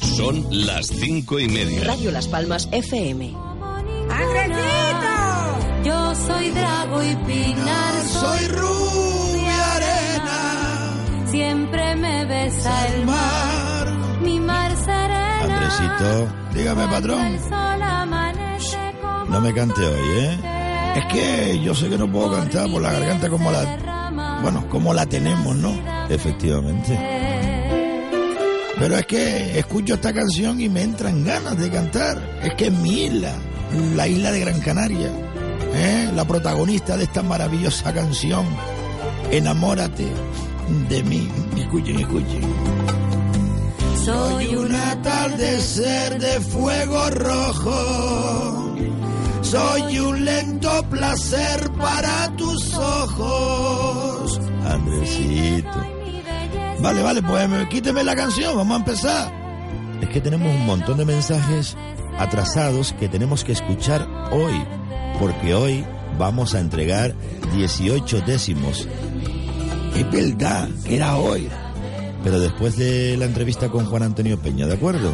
Son las cinco y media. Radio Las Palmas FM. ¡Andresito! Yo soy Drago y Pinar. Soy rubia arena. Siempre me besa el mar. Mi mar serena. Andresito, dígame, patrón. El sol amanece como No me cante hoy, ¿eh? Es que yo sé que no puedo cantar por la garganta como la... Bueno, como la tenemos, ¿no? Efectivamente. Pero es que escucho esta canción y me entran ganas de cantar. Es que es mi isla, la isla de Gran Canaria. ¿eh? La protagonista de esta maravillosa canción. Enamórate de mí. Escuchen, escuchen. Soy un atardecer de fuego rojo. Soy un lento placer para tus ojos. Andresito. Vale, vale, pues me- quíteme la canción, vamos a empezar. Es que tenemos un montón de mensajes atrasados que tenemos que escuchar hoy, porque hoy vamos a entregar 18 décimos. Es verdad, era hoy. Pero después de la entrevista con Juan Antonio Peña, ¿de acuerdo?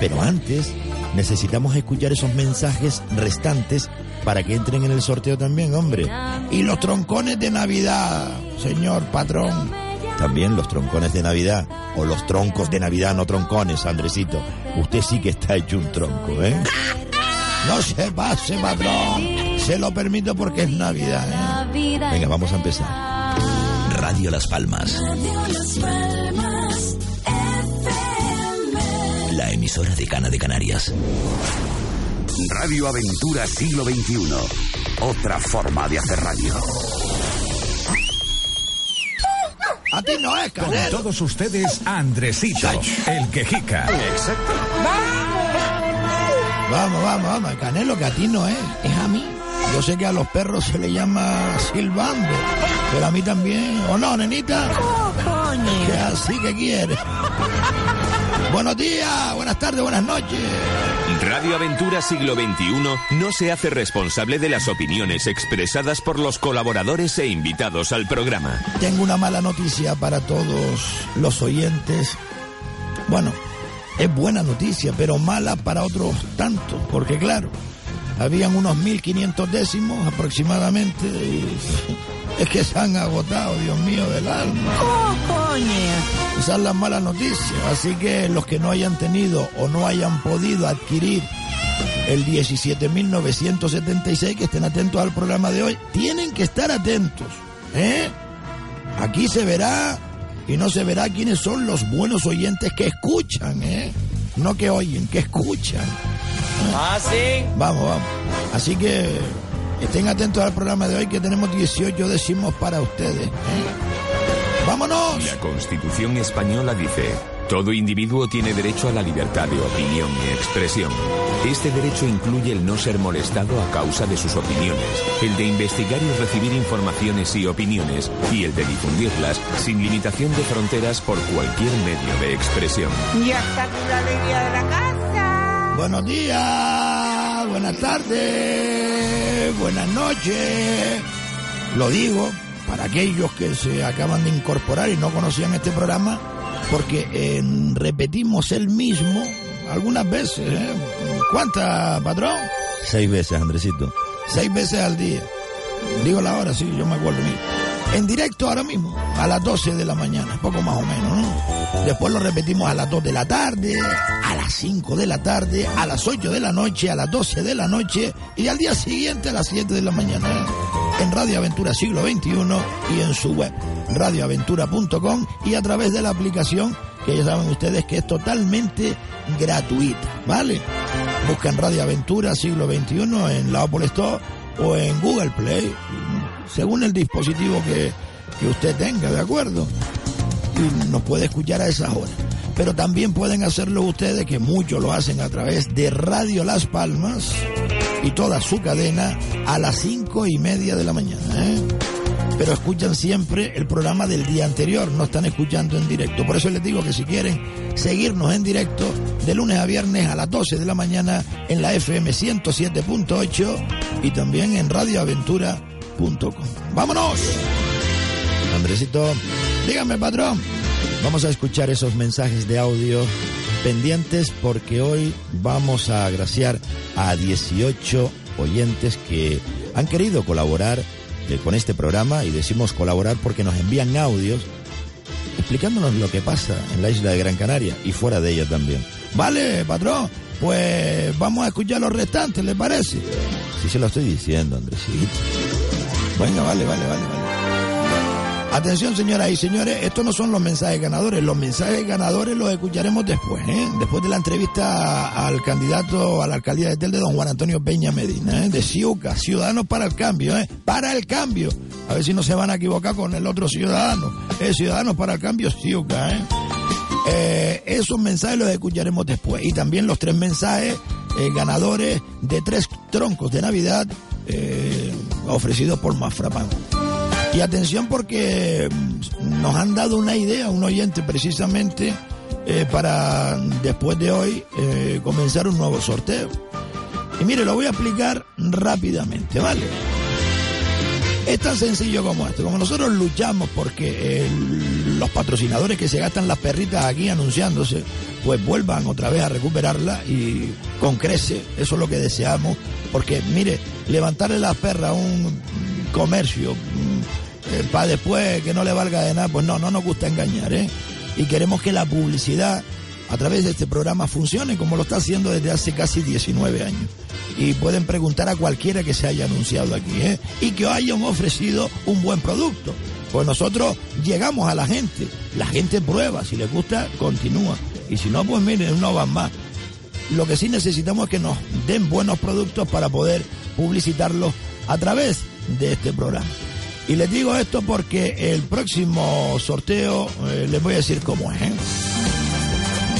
Pero antes necesitamos escuchar esos mensajes restantes para que entren en el sorteo también, hombre. Y los troncones de Navidad, señor patrón. También los troncones de Navidad. O los troncos de Navidad, no troncones, Andresito. Usted sí que está hecho un tronco, ¿eh? No se pase, patrón. Se lo permito porque es Navidad, ¿eh? Venga, vamos a empezar. Radio Las Palmas. La emisora de Cana de Canarias. Radio Aventura Siglo XXI. Otra forma de hacer radio. A ti no es, Con Canelo. todos ustedes, Andresito, el quejica. Exacto. Vamos, vamos, vamos. Canelo, que a ti no es, es a mí. Yo sé que a los perros se le llama silbando, pero a mí también. ¿O no, nenita? Que así que quiere. Buenos días, buenas tardes, buenas noches. Radio Aventura Siglo XXI no se hace responsable de las opiniones expresadas por los colaboradores e invitados al programa. Tengo una mala noticia para todos los oyentes. Bueno, es buena noticia, pero mala para otros tantos, porque claro, habían unos 1500 décimos aproximadamente y es que se han agotado, Dios mío del alma. Esa es la mala noticia. Así que los que no hayan tenido o no hayan podido adquirir el 17.976, que estén atentos al programa de hoy, tienen que estar atentos. ¿eh? Aquí se verá y no se verá quiénes son los buenos oyentes que escuchan, ¿eh? No que oyen, que escuchan. Ah, sí. Vamos, vamos. Así que estén atentos al programa de hoy que tenemos 18 décimos para ustedes. ¿eh? ¡Vámonos! La Constitución española dice, todo individuo tiene derecho a la libertad de opinión y expresión. Este derecho incluye el no ser molestado a causa de sus opiniones, el de investigar y recibir informaciones y opiniones, y el de difundirlas sin limitación de fronteras por cualquier medio de expresión. Ya está la alegría de la casa. Buenos días, buenas tardes, buenas noches. Lo digo para aquellos que se acaban de incorporar y no conocían este programa, porque eh, repetimos el mismo algunas veces. ¿eh? ¿Cuántas, patrón? Seis veces, Andresito. Seis veces al día. Digo la hora, sí, yo me acuerdo. mira. En directo ahora mismo, a las 12 de la mañana, poco más o menos, ¿no? Después lo repetimos a las 2 de la tarde, a las 5 de la tarde, a las 8 de la noche, a las 12 de la noche y al día siguiente a las 7 de la mañana. En Radio Aventura Siglo XXI y en su web, radioaventura.com y a través de la aplicación que ya saben ustedes que es totalmente gratuita, ¿vale? Buscan Radio Aventura Siglo XXI en la Apple Store o en Google Play, según el dispositivo que, que usted tenga, ¿de acuerdo? Y nos puede escuchar a esas horas. pero también pueden hacerlo ustedes, que muchos lo hacen a través de Radio Las Palmas y toda su cadena a las cinco y media de la mañana. ¿eh? Pero escuchan siempre el programa del día anterior, no están escuchando en directo. Por eso les digo que si quieren seguirnos en directo de lunes a viernes a las 12 de la mañana en la FM 107.8 y también en radioaventura.com. ¡Vámonos! Andresito, dígame patrón. Vamos a escuchar esos mensajes de audio pendientes porque hoy vamos a agraciar a 18 oyentes que han querido colaborar eh, con este programa y decimos colaborar porque nos envían audios explicándonos lo que pasa en la isla de Gran Canaria y fuera de ella también. Vale, patrón, pues vamos a escuchar los restantes, ¿le parece? Sí, se lo estoy diciendo, Andresito. Venga, vale, vale, vale, vale. Atención, señoras y señores, estos no son los mensajes ganadores. Los mensajes ganadores los escucharemos después, ¿eh? Después de la entrevista al candidato a la alcaldía de Telde, don Juan Antonio Peña Medina, ¿eh? de Ciuca, Ciudadanos para el Cambio, ¿eh? Para el Cambio. A ver si no se van a equivocar con el otro ciudadano. Es Ciudadanos para el Cambio, Ciuca, ¿eh? Eh, esos mensajes los escucharemos después. Y también los tres mensajes eh, ganadores de tres troncos de Navidad eh, ofrecidos por Mafrapan. Y atención porque mm, nos han dado una idea, un oyente precisamente, eh, para después de hoy eh, comenzar un nuevo sorteo. Y mire, lo voy a explicar rápidamente, ¿vale? Es tan sencillo como esto. Como nosotros luchamos porque el- los patrocinadores que se gastan las perritas aquí anunciándose, pues vuelvan otra vez a recuperarla y con crece. Eso es lo que deseamos. Porque, mire, levantarle las perras a un comercio para después que no le valga de nada, pues no, no nos gusta engañar, ¿eh? Y queremos que la publicidad a través de este programa funcione como lo está haciendo desde hace casi 19 años. Y pueden preguntar a cualquiera que se haya anunciado aquí, ¿eh? Y que hayan ofrecido un buen producto. Pues nosotros llegamos a la gente, la gente prueba, si les gusta, continúa. Y si no, pues miren, no van más. Lo que sí necesitamos es que nos den buenos productos para poder publicitarlos a través de este programa. Y les digo esto porque el próximo sorteo eh, les voy a decir cómo es. ¿eh?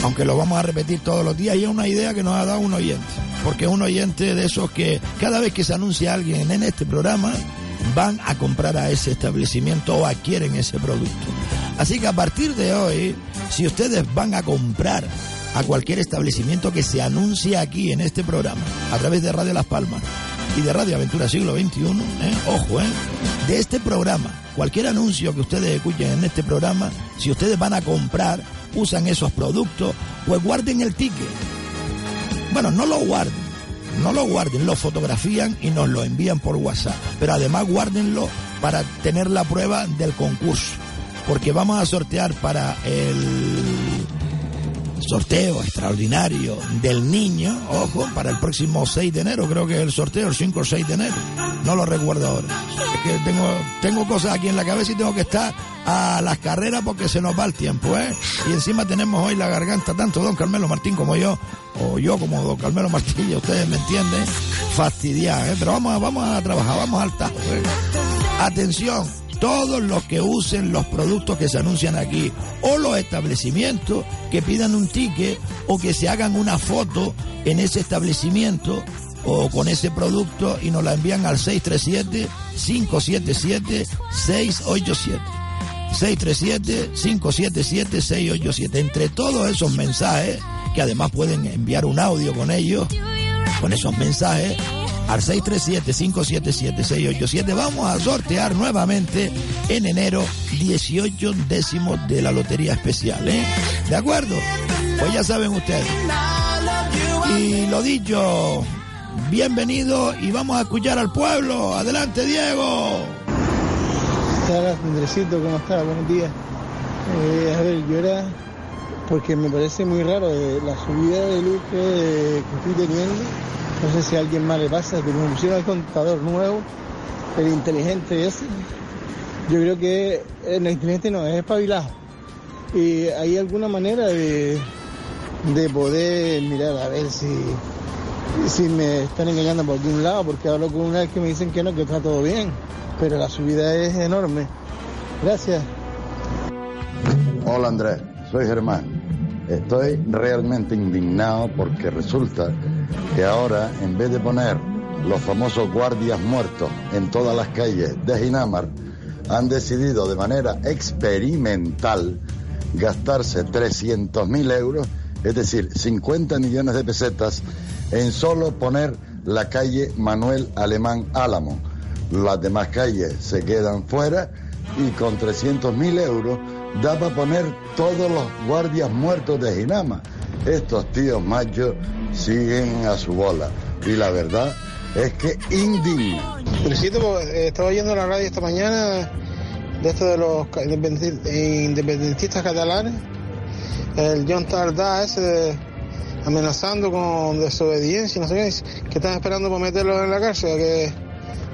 Aunque lo vamos a repetir todos los días y es una idea que nos ha dado un oyente. Porque un oyente de esos que cada vez que se anuncia alguien en este programa van a comprar a ese establecimiento o adquieren ese producto. Así que a partir de hoy, si ustedes van a comprar a cualquier establecimiento que se anuncie aquí en este programa, a través de Radio Las Palmas y de Radio Aventura Siglo XXI, ¿eh? ojo, ¿eh? de este programa, cualquier anuncio que ustedes escuchen en este programa, si ustedes van a comprar, usan esos productos, pues guarden el ticket. Bueno, no lo guarden, no lo guarden, lo fotografían y nos lo envían por WhatsApp. Pero además guárdenlo para tener la prueba del concurso. Porque vamos a sortear para el sorteo extraordinario del niño, ojo, para el próximo 6 de enero, creo que es el sorteo, el 5 o 6 de enero. No lo recuerdo ahora. Es que tengo, tengo cosas aquí en la cabeza y tengo que estar a las carreras porque se nos va el tiempo, ¿eh? Y encima tenemos hoy la garganta, tanto don Carmelo Martín como yo, o yo como don Carmelo Martín, ya ustedes me entienden, fastidiar, ¿eh? Pero vamos, a- vamos a trabajar, vamos al tajo, ¿eh? Atención, todos los que usen los productos que se anuncian aquí o los establecimientos que pidan un ticket o que se hagan una foto en ese establecimiento o con ese producto y nos la envían al 637-577-687. 637-577-687. Entre todos esos mensajes, que además pueden enviar un audio con ellos, con esos mensajes, al 637-577-687. Vamos a sortear nuevamente en enero 18 décimos de la Lotería Especial. ¿eh? ¿De acuerdo? Pues ya saben ustedes. Y lo dicho, bienvenido y vamos a escuchar al pueblo. Adelante, Diego. Hola, Andresito, ¿cómo estás? Buenos días. Eh, a ver, yo era, porque me parece muy raro eh, la subida de luz que, que estoy teniendo. No sé si a alguien más le pasa, pero me pusieron el contador nuevo, el inteligente ese. Yo creo que eh, no, inteligente no, es espabilado. Y hay alguna manera de, de poder mirar a ver si, si me están engañando por algún lado, porque hablo con una vez que me dicen que no, que está todo bien, pero la subida es enorme. Gracias. Hola Andrés, soy Germán. Estoy realmente indignado porque resulta que ahora, en vez de poner los famosos guardias muertos en todas las calles de Ginamar, han decidido de manera experimental gastarse 300.000 euros, es decir, 50 millones de pesetas, en solo poner la calle Manuel Alemán Álamo. Las demás calles se quedan fuera y con 300.000 euros da para poner todos los guardias muertos de Ginama. Estos tíos machos siguen a su bola y la verdad es que indigna. Felicito, eh, estaba oyendo la radio esta mañana de esto de los independentistas catalanes, el John Tardá ese de- amenazando con desobediencia, no sé qué, que están esperando por meterlo en la cárcel, a que,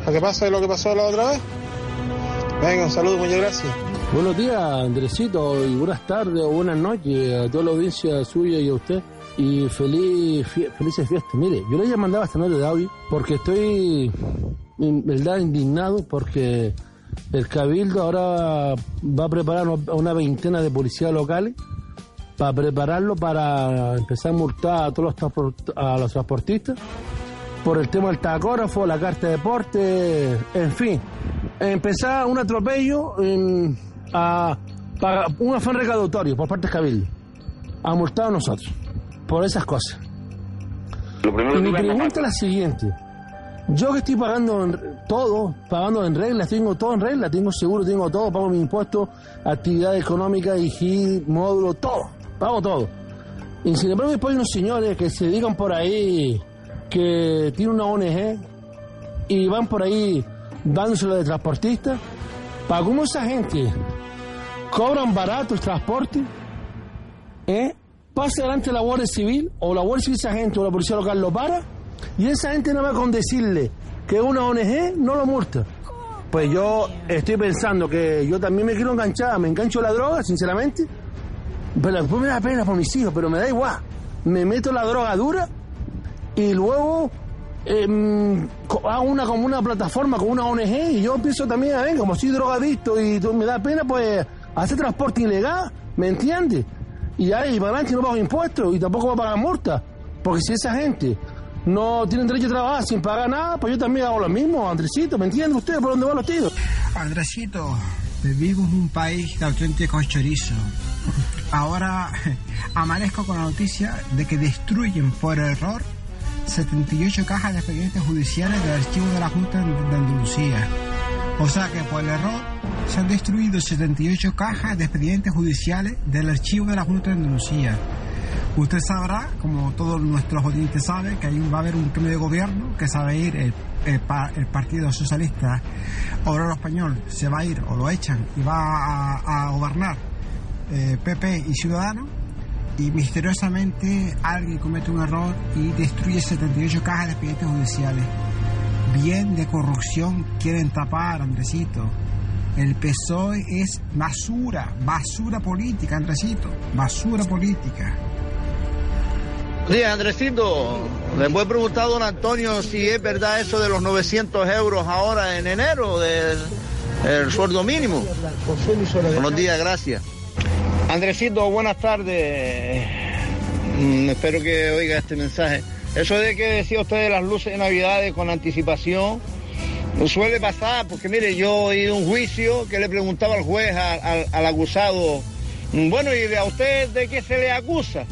a que pase lo que pasó la otra vez. Venga, un saludo, muchas gracias. Buenos días, Andresito, y buenas tardes o buenas noches a toda la audiencia suya y a usted. Y feliz, fie- felices fiestas. Mire, yo le he mandado esta nota de audio porque estoy, en verdad, indignado porque el Cabildo ahora va a preparar una veintena de policías locales para prepararlo para empezar a multar a todos los, transportistas por el tema del tacógrafo, la carta de deporte, en fin. Empezar un atropello a, para un afán recaudatorio por parte del Cabildo. A multar a nosotros por esas cosas. Y mi pregunta es la siguiente. Yo que estoy pagando en- todo, pagando en regla, tengo todo en regla, tengo seguro, tengo todo, pago mi impuesto, actividad económica, IGI, módulo, todo, pago todo. Y sin embargo después hay unos señores que se digan por ahí que tienen una ONG y van por ahí dándoselo de transportista. ¿Para cómo esa gente cobran barato el transporte? ¿Eh? Pasa delante de la Guardia Civil o la Guardia Civil esa gente o la Policía Local lo para y esa gente nada más con decirle que una ONG no lo multa. Pues yo estoy pensando que yo también me quiero enganchar, me engancho la droga, sinceramente. Pero después me da pena por mis hijos, pero me da igual. Me meto la droga dura y luego em, hago una como una plataforma con una ONG y yo pienso también, a ver, como soy drogadicto y me da pena, pues hacer transporte ilegal, ¿me entiendes? Y ahí para adelante no pago impuestos y tampoco voy a pagar multa. Porque si esa gente no tiene derecho a trabajar sin pagar nada, pues yo también hago lo mismo, Andresito, ¿me entienden ustedes por dónde van los tiros? Andresito, vivimos en un país de auténtico chorizo. Ahora amanezco con la noticia de que destruyen por error 78 cajas de expedientes judiciales del archivo de la Junta de Andalucía. O sea que por error se han destruido 78 cajas de expedientes judiciales del archivo de la Junta de Andalucía. Usted sabrá, como todos nuestros oyentes saben, que ahí va a haber un cambio de gobierno, que se va a ir el, el pa- el Partido Socialista Obrero Español, se va a ir o lo echan y va a, gobernar eh, PP y Ciudadanos y misteriosamente alguien comete un error y destruye 78 cajas de expedientes judiciales. Bien de corrupción quieren tapar, Andresito. El PSOE es basura, basura política, Andresito, basura política. Sí, Andresito, le voy a preguntar a don Antonio si es verdad eso de los 900 euros ahora en enero del el sueldo mínimo. Buenos días, gracias. Andresito, buenas tardes. Mm, espero que oiga este mensaje. Eso de que decía usted de las luces de Navidades con anticipación, no suele pasar, porque mire, yo oí un juicio que le preguntaba al juez, al, acusado, mm, bueno, ¿y a usted de qué se le acusa?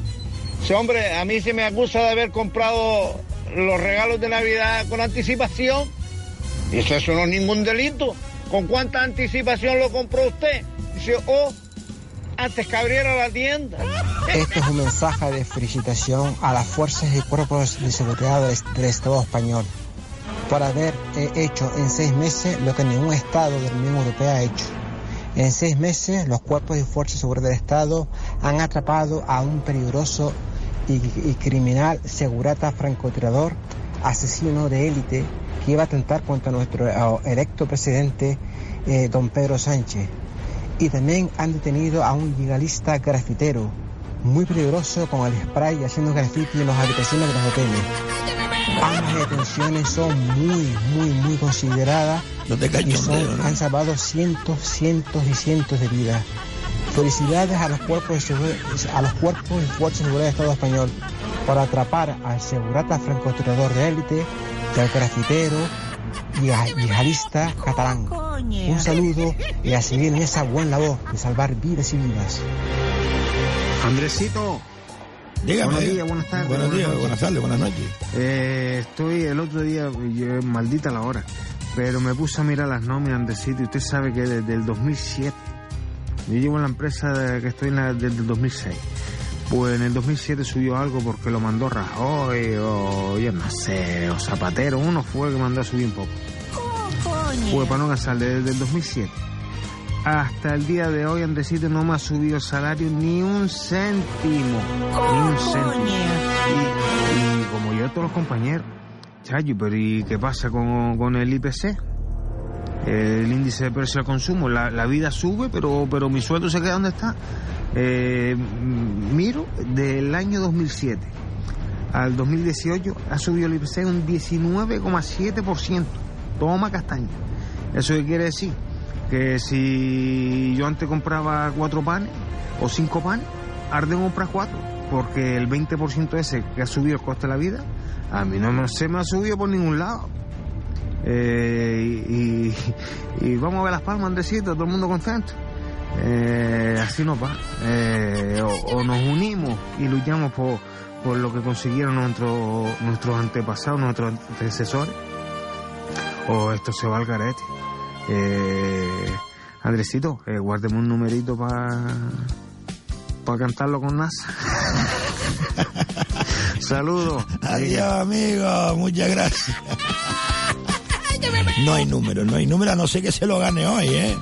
Ese hombre, a mí se me acusa de haber comprado los regalos de Navidad con anticipación. Y eso, eso no es ningún delito. ¿Con cuánta anticipación lo compró usted? Dice, oh, antes que abriera la tienda. Este es un mensaje de felicitación a las fuerzas y cuerpos de seguridad del Estado español por haber eh, hecho en seis meses lo que ningún Estado de la Unión Europea ha hecho. En seis meses, los cuerpos y fuerzas de seguridad del Estado han atrapado a un peligroso y, y criminal segurata francotirador, asesino de élite, que iba a atentar contra nuestro eh, electo presidente, eh, don Pedro Sánchez. Y también han detenido a un legalista grafitero, muy peligroso con el spray haciendo graffiti en las habitaciones de los hoteles. Ambas detenciones son muy, muy, muy consideradas No te y son- cachondeo, ¿no? han salvado cientos, cientos y cientos de vidas. Felicidades a los cuerpos, de a los cuerpos y fuerzas de seguridad del Estado español por atrapar al segurata francotirador de élite, del grafitero y a- yihadista catalán. Un saludo y a seguir en esa buena labor de salvar vidas y vidas. Andresito. Dígame, Buenos días, buenas tardes. Buenos días, buenas tardes, buenas noches. Eh, estoy el otro día, yo, maldita la hora, pero me puse a mirar las nóminas de sitio. Usted sabe que desde el 2007, yo llevo en la empresa de- que estoy en la, desde el 2006. Pues en el 2007 subió algo porque lo mandó Rajoy o yo no sé, o Zapatero, uno fue el que mandó a subir un poco. Pues para no cansarle, desde el 2007 hasta el día de hoy Andresito no me ha subido el salario ni un céntimo. Ni un céntimo. Y, y como yo todos los compañeros. Chayo, pero ¿y qué pasa con, con el IPC? El índice de precio al consumo. La, la vida sube, pero, pero mi sueldo se queda donde está. Eh, miro, del año 2007 al 2018 ha subido el IPC un 19,7%. Toma castaña. ¿Eso qué quiere decir? Que si yo antes compraba cuatro panes o cinco panes, ahora tengo que comprar cuatro. Porque el 20% ese que ha subido el coste de la vida, a mí no me- se me ha subido por ningún lado. Eh, y, vamos a ver las palmas, Andresito, todo el mundo contento. Eh, así nos va. Eh, o, nos unimos y luchamos por, por lo que consiguieron nuestros nuestros antepasados, nuestros antecesores, o esto se va al garete. Eh, Andresito, eh, guárdeme un numerito para para cantarlo con NASA. Saludos. Adiós, amigo. Muchas gracias. No hay número, no hay número, a no sé que se lo gane hoy, ¿eh?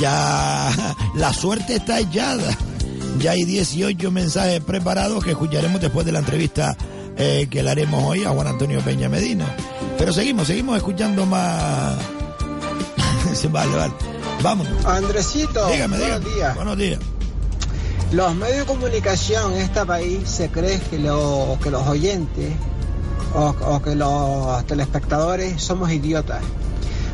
Ya la suerte está echada. Ya hay 18 mensajes preparados que escucharemos después de la entrevista eh, que le haremos hoy a Juan Antonio Peña Medina. Pero seguimos, seguimos escuchando más. Vale, vale. Vámonos. Andresito, Dígame, buenos dígame. días. Buenos días. Los medios de comunicación en este país se cree que, lo- que los oyentes o, o que los telespectadores somos idiotas.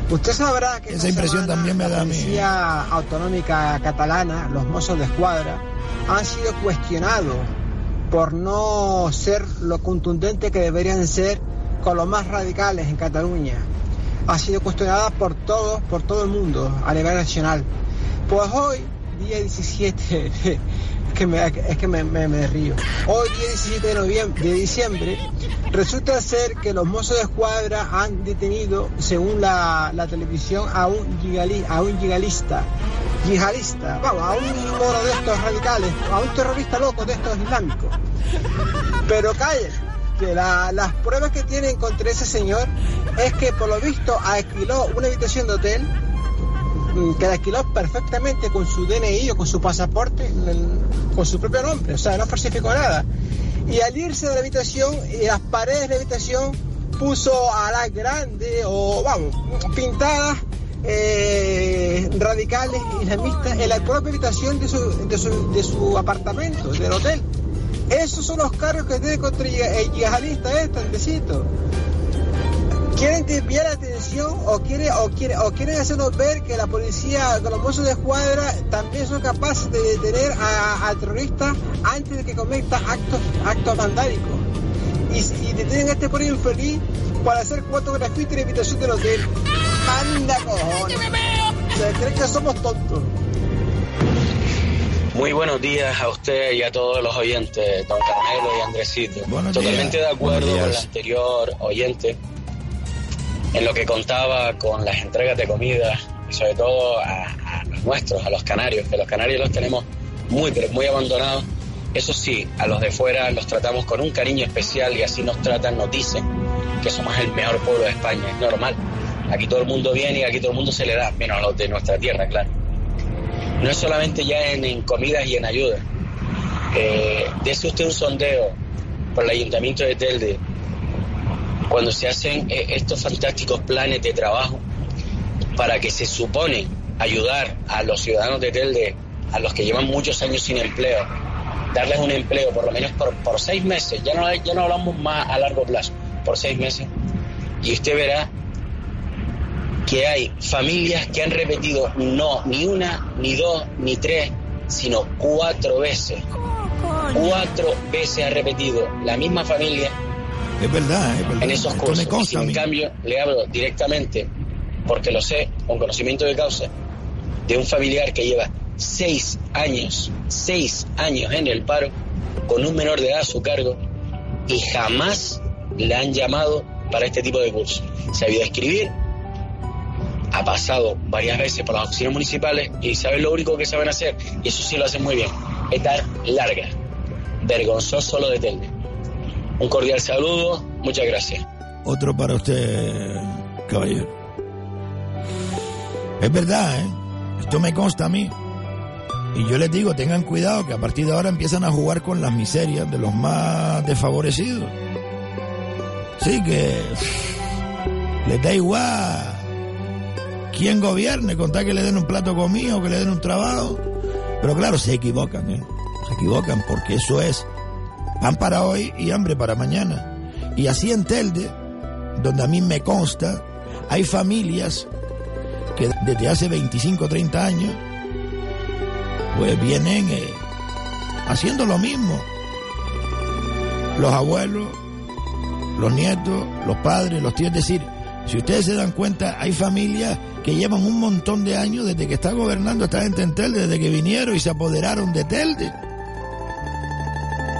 Usted sabrá que Esa impresión semana también me la a mí. Policía Autonómica Catalana, los mozos de escuadra, han sido cuestionados por no ser lo contundente que deberían ser con los más radicales en Cataluña. Ha sido cuestionada por todos, por todo el mundo, a nivel nacional. Pues hoy, día 17, es que me, es me, me- me. Hoy, día 17 de, noviembre, de diciembre, resulta ser que los mozos de escuadra han detenido, según la, la televisión, a un, yigali- a un yigalista, yihadista, a un moro de estos radicales, a un terrorista loco de estos islámicos. Pero callen, que la- las pruebas que tienen contra ese señor es que por lo visto alquiló una habitación de hotel mm, que la alquiló perfectamente con su DNI o con su pasaporte, con su propio nombre, o sea, no falsificó nada. Y al irse de la habitación, y las paredes de la habitación puso a la grande o, vamos, pintadas eh, radicales islamistas en la propia habitación de su, de su, de su apartamento, del hotel. Esos son los cargos que tiene contra el yihadista este, Andresito. ¿Quieren desviar la atención o, quiere, o, quiere, o quieren hacernos ver que la policía, que los mozos de escuadra también son capaces de detener a, a terroristas antes de que cometan actos, actos vandálicos? Y, y detienen a este pobre infeliz para hacer cuatro grafitis en la habitación del hotel. ¡Anda, cojones! Se creen que somos tontos. Muy buenos días a usted y a todos los oyentes, don Carmelo y Andresito. Buenos Totalmente días. de acuerdo con el anterior oyente en lo que contaba con las entregas de comida y sobre todo a, a los nuestros, a los canarios, que los canarios los tenemos muy, pero muy abandonados. Eso sí, a los de fuera los tratamos con un cariño especial y así nos tratan, nos dicen que somos el mejor pueblo de España, es normal. Aquí todo el mundo viene y aquí todo el mundo se le da, menos a los de nuestra tierra, claro no es solamente ya en, en comidas y en ayuda. Eh, dese usted un sondeo por el ayuntamiento de Telde cuando se hacen eh, estos fantásticos planes de trabajo para que se supone ayudar a los ciudadanos de Telde, a los que llevan muchos años sin empleo, darles un empleo por lo menos por, por seis meses, ya no, ya no hablamos más a largo plazo, por seis meses, y usted verá que hay familias que han repetido no, ni una, ni dos, ni tres, sino cuatro veces. Cuatro veces ha repetido la misma familia Es verdad, es verdad. en esos Esto cursos. consta Y si en cambio le hablo directamente, porque lo sé, con conocimiento de causa, de un familiar que lleva seis años, seis años en el paro, con un menor de edad a su cargo, y jamás le han llamado para este tipo de curso. Se ha ido a escribir, ha pasado varias veces por las oficinas municipales y saben lo único que saben hacer, y eso sí lo hacen muy bien, estar larga. Vergonzoso lo de Telde. Un cordial saludo, muchas gracias. Otro para usted, caballero. Es verdad, ¿eh? Esto me consta a mí. Y yo les digo, tengan cuidado que a partir de ahora empiezan a jugar con las miserias de los más desfavorecidos. Sí que les da igual quién gobierne, con tal que le den un plato comido, que le den un trabajo. Pero claro, se equivocan, ¿eh? Se equivocan porque eso es pan para hoy y hambre para mañana. Y así en Telde, donde a mí me consta, hay familias que desde hace 25 o 30 años, pues vienen eh, haciendo lo mismo. Los abuelos, los nietos, los padres, los tíos, es decir, si ustedes se dan cuenta, hay familias que llevan un montón de años desde que está gobernando esta gente en Telde, desde que vinieron y se apoderaron de Telde.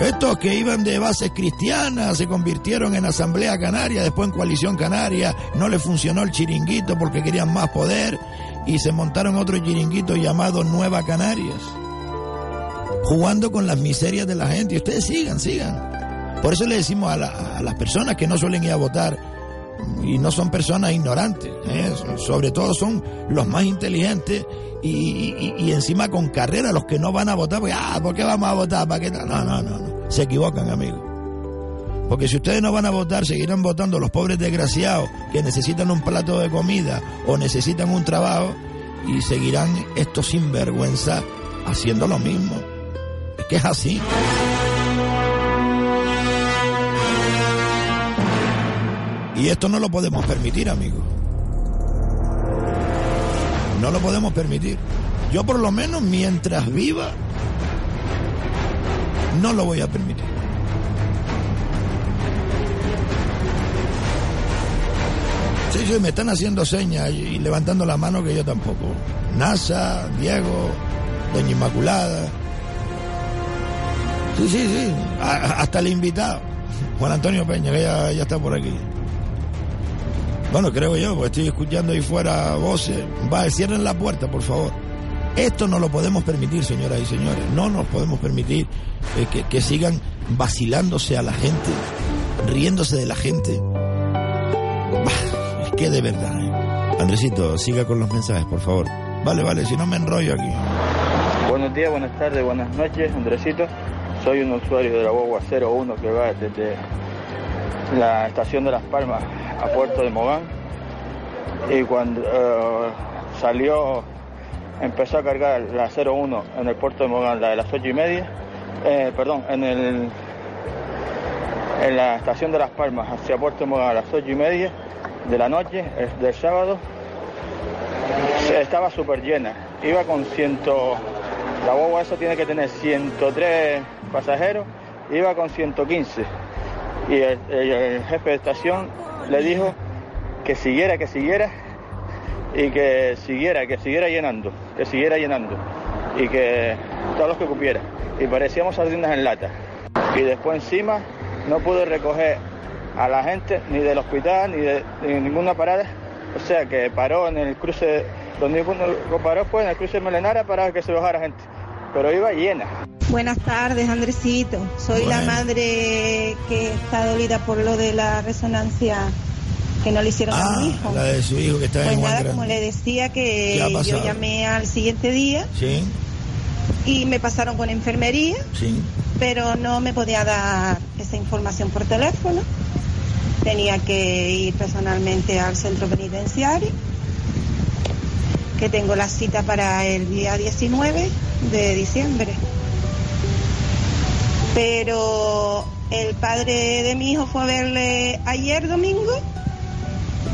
Estos que iban de bases cristianas se convirtieron en Asamblea Canaria, después en Coalición Canaria, no les funcionó el chiringuito porque querían más poder y se montaron otro chiringuito llamado Nueva Canarias, jugando con las miserias de la gente. Y ustedes sigan, sigan. Por eso le decimos a, la- a las personas que no suelen ir a votar, y no son personas ignorantes, ¿eh? sobre todo son los más inteligentes y, encima con carrera los que no van a votar, porque, ah, ¿por qué vamos a votar? ¿Para qué? No, no, no, no, se equivocan amigos. Porque si ustedes no van a votar, seguirán votando los pobres desgraciados que necesitan un plato de comida o necesitan un trabajo y seguirán estos sinvergüenza haciendo lo mismo. Es que es así. Y esto no lo podemos permitir, amigos. No lo podemos permitir. Yo por lo menos mientras viva, no lo voy a permitir. Sí, sí, me están haciendo señas y levantando la mano que yo tampoco. NASA, Diego, Doña Inmaculada. Sí, sí, sí. Hasta el invitado, Juan Antonio Peña, que ya está por aquí. Bueno, creo yo, porque estoy escuchando ahí fuera voces. Va, cierren la puerta, por favor. Esto no lo podemos permitir, señoras y señores. No nos podemos permitir eh, que, que sigan vacilándose a la gente, riéndose de la gente. Es que de verdad. ¿eh? Andresito, siga con los mensajes, por favor. Vale, vale, si no me enrollo aquí. Buenos días, buenas tardes, buenas noches, Andresito. Soy un usuario de la Guagua 01 que va desde la estación de Las Palmas a Puerto de Mogán. Y cuando eh, salió, empezó a cargar la 01 en el puerto de Mogán, la de las 8 y media, eh, perdón, en, el, en la estación de Las Palmas hacia Puerto de Mogán a las 8 y media de la noche, eh, del sábado, estaba súper llena. Iba con ciento... La guagua eso tiene que tener 103 pasajeros, iba con 115. Y el jefe de estación le dijo que siguiera, que siguiera y que siguiera, que siguiera llenando, que siguiera llenando y que todos los que cupiera. Y parecíamos sardinas en lata. Y después encima no pude recoger a la gente ni del hospital ni de, ni de ninguna parada. O sea que paró en el cruce, donde paró fue en el cruce de Melenara para que se bajara gente. Pero iba llena. Buenas tardes, Andresito. Soy la madre que está dolida por lo de la resonancia que no le hicieron a mi hijo. La de su hijo que está Pues en nada, como le decía ¿Qué ha que yo llamé al siguiente día Sí, y me pasaron con enfermería, sí. pero no me podía dar esa información por teléfono. Tenía que ir personalmente al centro penitenciario, que tengo la cita para el día 19 de diciembre. Pero el padre de mi hijo fue a verle ayer domingo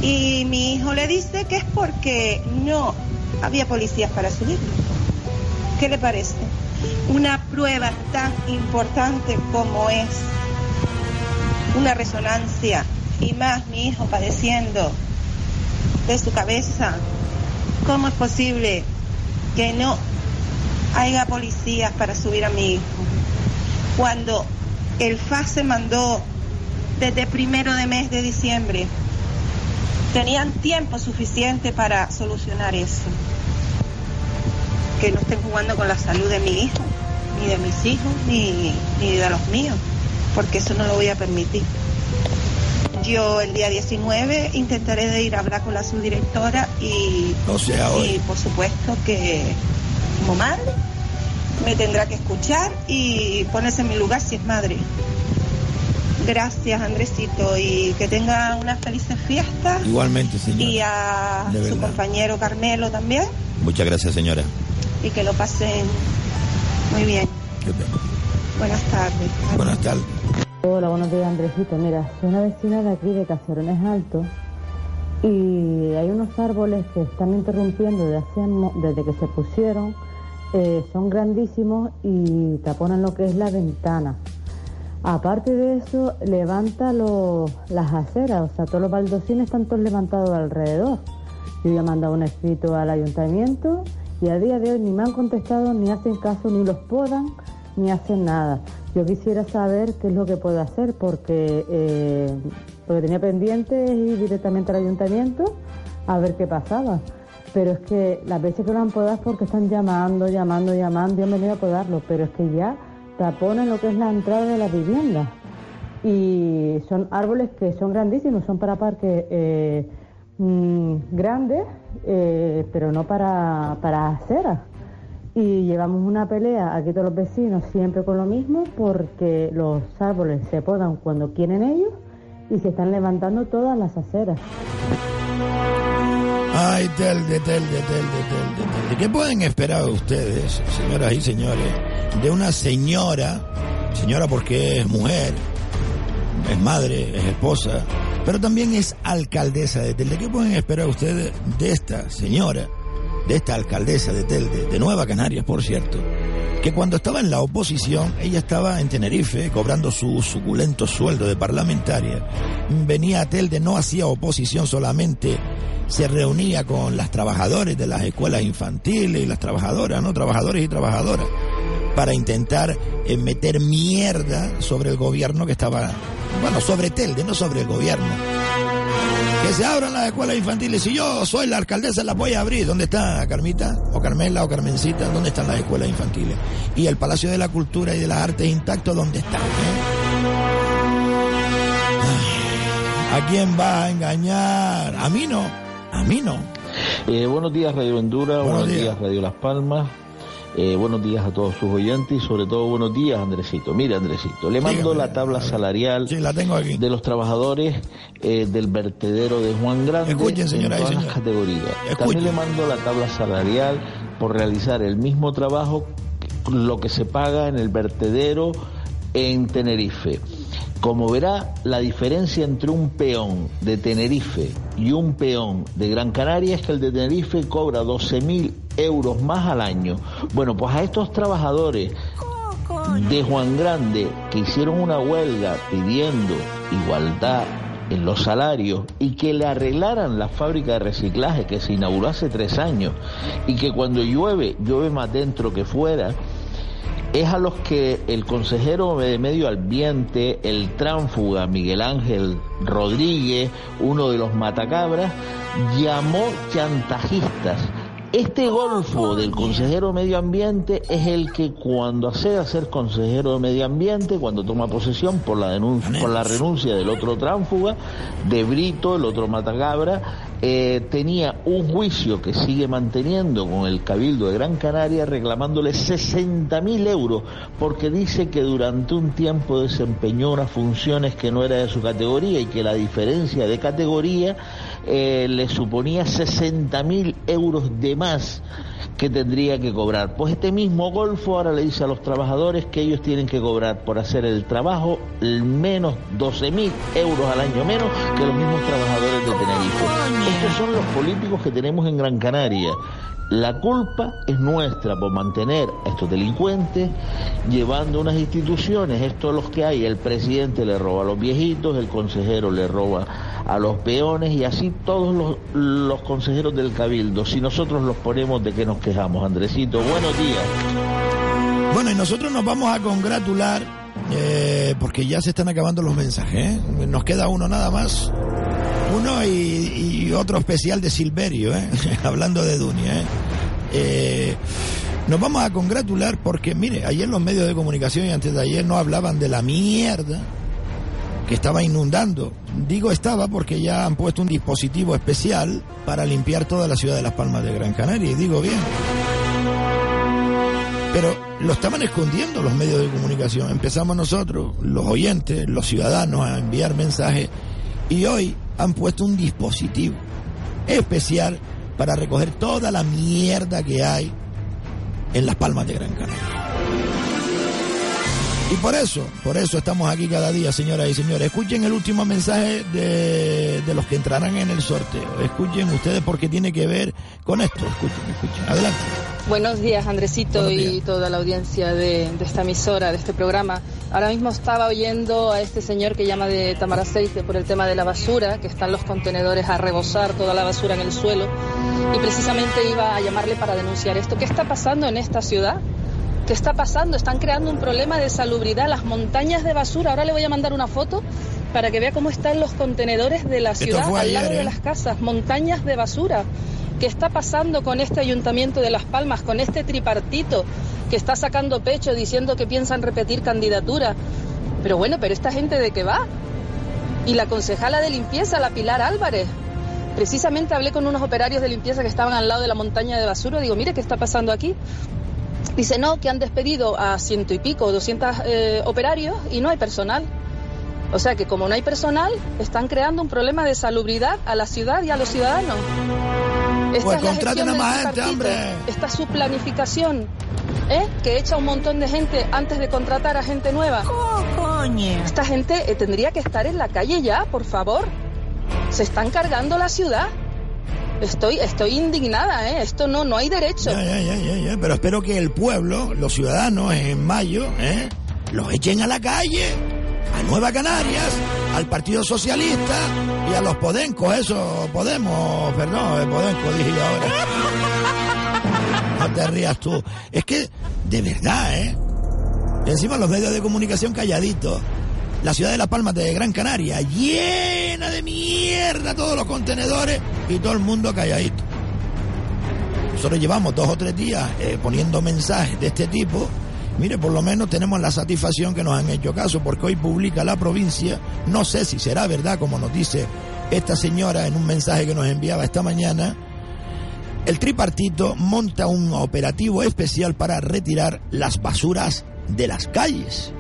y mi hijo le dice que es porque no había policías para subirlo, ¿Qué le parece? Una prueba tan importante como es una resonancia y más mi hijo padeciendo de su cabeza. ¿Cómo es posible que no haya policías para subir a mi hijo? Cuando el FAS se mandó desde primero de mes de diciembre, tenían tiempo suficiente para solucionar eso. Que no estén jugando con la salud de mi hijo, ni de mis hijos, ni, ni de los míos, porque eso no lo voy a permitir. Yo el día 19 intentaré de ir a hablar con la subdirectora y, O sea, hoy. y por supuesto que como madre me tendrá que escuchar y ponerse en mi lugar si es madre. Gracias Andresito y que tenga unas felices fiestas Igualmente, señora. y a su compañero Carmelo también Muchas gracias, señora. y que lo pasen muy bien. Buenas tardes. Buenas tardes. Hola, buenos días, Andresito. Mira, soy una vecina de aquí de Caserones Altos y hay unos árboles que están interrumpiendo desde, que se pusieron. eh, son grandísimos y taponan lo que es la ventana. Aparte de eso, levanta los- las aceras, o sea, todos los baldosines están todos levantados alrededor. Yo ya he mandado un escrito al ayuntamiento y a día de hoy ni me han contestado, ni hacen caso, ni los podan, ni hacen nada. Yo quisiera saber qué es lo que puedo hacer porque eh, lo que tenía pendiente es ir directamente al ayuntamiento a ver qué pasaba. Pero es que las veces que lo han podado es porque están llamando, llamando, llamando y han venido a podarlo, pero es que ya taponan lo que es la entrada de la vivienda. Y son árboles que son grandísimos, son para parques eh, mm, grandes, eh, pero no para, para aceras. Y llevamos una pelea aquí todos los vecinos siempre con lo mismo porque los árboles se podan cuando quieren ellos y se están levantando todas las aceras. Ay, telde, telde, telde, telde, telde. ¿Qué pueden esperar ustedes, señoras y señores, de una señora, señora porque es mujer, es madre, es esposa, pero también es alcaldesa de Telde? ¿Qué pueden esperar ustedes de esta señora, de esta alcaldesa de Telde, de Nueva Canarias, por cierto? Que cuando estaba en la oposición, ella estaba en Tenerife cobrando su suculento sueldo de parlamentaria. Venía a Telde, no hacía oposición solamente, se reunía con las trabajadoras de las escuelas infantiles y las trabajadoras, ¿no? Trabajadores y trabajadoras, para intentar eh, meter mierda sobre el gobierno que estaba, bueno, sobre Telde, no sobre el gobierno. Que se abran las escuelas infantiles. Si yo soy la alcaldesa, las voy a abrir. ¿Dónde está Carmita? ¿O Carmela? ¿O Carmencita? ¿Dónde están las escuelas infantiles? Y el Palacio de la Cultura y de las Artes intacto, ¿dónde está? ¿A quién va a engañar? A mí no. A mí no. Eh, buenos días Radio Vendura, Buenos buenos, días. días. Radio Las Palmas, eh, buenos días a todos sus oyentes y sobre todo buenos días Andresito. Mire Andresito, le mando Dígame, la tabla salarial de los trabajadores eh, del vertedero de Juan Grande Escuchen, en todas las categorías. Escuchen. También le mando la tabla salarial por realizar el mismo trabajo lo que se paga en el vertedero en Tenerife. Como verá, la diferencia entre un peón de Tenerife y un peón de Gran Canaria es que el de Tenerife cobra 12.000 euros más al año. Bueno, pues a estos trabajadores de Juan Grande que hicieron una huelga pidiendo igualdad en los salarios y que le arreglaran la fábrica de reciclaje que se inauguró hace tres años y que cuando llueve, llueve más dentro que fuera, es a los que el consejero de Medio Ambiente, el tránfuga Miguel Ángel Rodríguez, uno de los matacabras, llamó chantajistas. Este golfo del consejero de Medio Ambiente es el que cuando accede a ser consejero de Medio Ambiente, cuando toma posesión por la denuncia, por la renuncia del otro tránfuga, de Brito, el otro matacabra, eh, tenía un juicio que sigue manteniendo con el Cabildo de Gran Canaria reclamándole 60 mil euros porque dice que durante un tiempo desempeñó unas funciones que no era de su categoría y que la diferencia de categoría eh, le suponía 60 mil euros de más que tendría que cobrar. Pues este mismo Golfo ahora le dice a los trabajadores que ellos tienen que cobrar por hacer el trabajo menos 12 mil euros al año menos que los mismos trabajadores de Tenerife. Estos son los políticos que tenemos en Gran Canaria. La culpa es nuestra por mantener a estos delincuentes llevando unas instituciones, esto es los que hay, el presidente le roba a los viejitos, el consejero le roba a los peones y así todos los, consejeros del cabildo. Si nosotros los ponemos, ¿de qué nos quejamos, Andresito? Buenos días. Bueno, y nosotros nos vamos a congratular eh, porque ya se están acabando los mensajes. ¿eh? Nos queda uno nada más. Uno y, y otro especial de Silverio, ¿eh? hablando de Dunia. ¿eh? Eh, nos vamos a congratular porque, mire, ayer los medios de comunicación y antes de ayer no hablaban de la mierda que estaba inundando. Digo estaba porque ya han puesto un dispositivo especial para limpiar toda la ciudad de Las Palmas de Gran Canaria, y digo bien. Pero lo estaban escondiendo los medios de comunicación. Empezamos nosotros, los oyentes, los ciudadanos, a enviar mensajes y hoy han puesto un dispositivo especial para recoger toda la mierda que hay en Las Palmas de Gran Canaria. Y por eso, por eso estamos aquí cada día, señoras y señores. Escuchen el último mensaje de, de los que entrarán en el sorteo. Escuchen ustedes porque tiene que ver con esto. Escuchen, escuchen. Adelante. Buenos días, Andresito y toda la audiencia de, de, esta emisora, de este programa. Ahora mismo estaba oyendo a este señor que llama de Tamaraceite por el tema de la basura, que están los contenedores a rebosar toda la basura en el suelo. Y precisamente iba a llamarle para denunciar esto. ¿Qué está pasando en esta ciudad? ¿Qué está pasando? Están creando un problema de salubridad, las montañas de basura. Ahora le voy a mandar una foto para que vea cómo están los contenedores de la ciudad al ayer, lado ¿eh? de las casas, montañas de basura. ¿Qué está pasando con este ayuntamiento de Las Palmas, con este tripartito que está sacando pecho diciendo que piensan repetir candidatura? Pero bueno, pero esta gente de qué va? Y la concejala de limpieza, la Pilar Álvarez. Precisamente hablé con unos operarios de limpieza que estaban al lado de la montaña de basura. Digo, mire, ¿qué está pasando aquí? Dice, no, que han despedido a ciento y pico, 200 eh, operarios y no hay personal. O sea que como no hay personal, están creando un problema de salubridad a la ciudad y a los ciudadanos. Esta Pues es la contraten gestión más gente, hombre. Esta es su planificación, ¿eh? que echa un montón de gente antes de contratar a gente nueva. Esta gente eh, tendría que estar en la calle ya, por favor. Se están cargando la ciudad. Estoy, estoy indignada, ¿eh? Esto no, no hay derecho. Ya, ya, ya, ya, ya. Pero espero que el pueblo, los ciudadanos en mayo, ¿eh? los echen a la calle, a Nueva Canarias, al Partido Socialista y a los Podencos, eso, Podemos, perdón, eh, Podenco dije yo ahora. No te rías tú. Es que, de verdad, ¿eh? Encima los medios de comunicación calladitos. La ciudad de Las Palmas de Gran Canaria, llena de mierda todos los contenedores y todo el mundo calladito. Nosotros llevamos dos o tres días eh, poniendo mensajes de este tipo. Mire, por lo menos tenemos la satisfacción que nos han hecho caso, porque hoy publica la provincia, no sé si será verdad, como nos dice esta señora en un mensaje que nos enviaba esta mañana, el tripartito monta un operativo especial para retirar las basuras de las calles.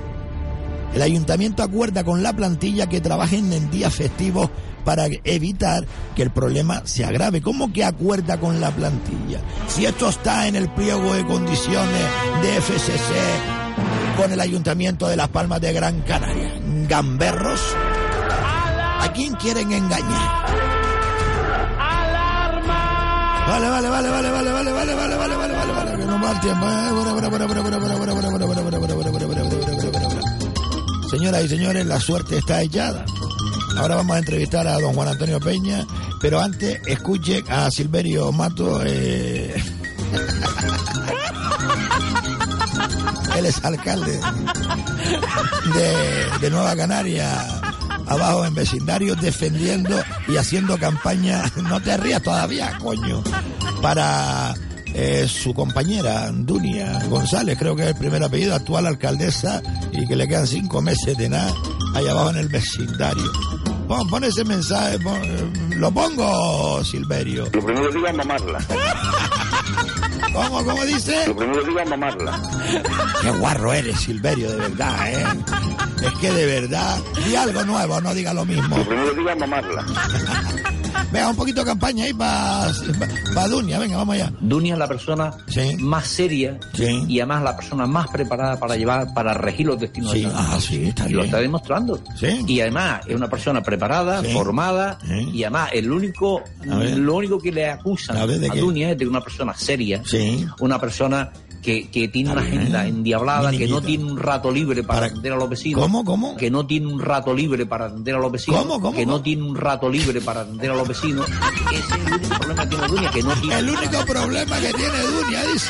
El ayuntamiento acuerda con la plantilla que trabajen en días festivos para evitar que el problema se agrave. ¿Cómo que acuerda con la plantilla? Si esto está en el pliego de condiciones de FCC con el ayuntamiento de Las Palmas de Gran Canaria. Gamberros. ¿A quién quieren engañar? Vale, vale, vale, vale, vale, vale, vale, vale, vale, vale, vale, vale, que no va el tiempo. Señoras y señores, la suerte está echada. Ahora vamos a entrevistar a don Juan Antonio Peña, pero antes escuche a Silverio Mato. Eh... Él es alcalde de, de Nueva Canaria, abajo en vecindario, defendiendo y haciendo campaña. No te rías todavía, coño. Para eh, su compañera, Dunia González, creo que es el primer apellido, actual alcaldesa, y que le quedan cinco meses de nada allá abajo en el vecindario. Pon, pon ese mensaje, pon- eh, lo pongo, Silverio. Lo primero diga mamarla. ¿Cómo, cómo dice? Lo primero diga mamarla. Qué guarro eres, Silverio, de verdad, ¿eh? Es que de verdad, di algo nuevo, no diga lo mismo. Lo primero diga mamarla. Venga, un poquito de campaña ahí para pa, Dunia, venga, vamos allá. Dunia es la persona más seria y además la persona más preparada para llevar, para regir los destinos Sí, de ah, sí, está Y lo bien. está demostrando. Y además es una persona preparada, formada y además el único, lo único que le acusan A a, ver, ¿de qué? Dunia es de una persona seria, una persona que, que tiene una agenda endiablada, que no tiene un rato libre para, atender a los vecinos. ¿Cómo, cómo? Que no tiene un rato libre para atender a los vecinos. ¿Cómo, cómo, que cómo? no tiene un rato libre para atender a los vecinos. Ese es el único problema que tiene Dunia, que no tiene El único problema que tiene Dunia, dice,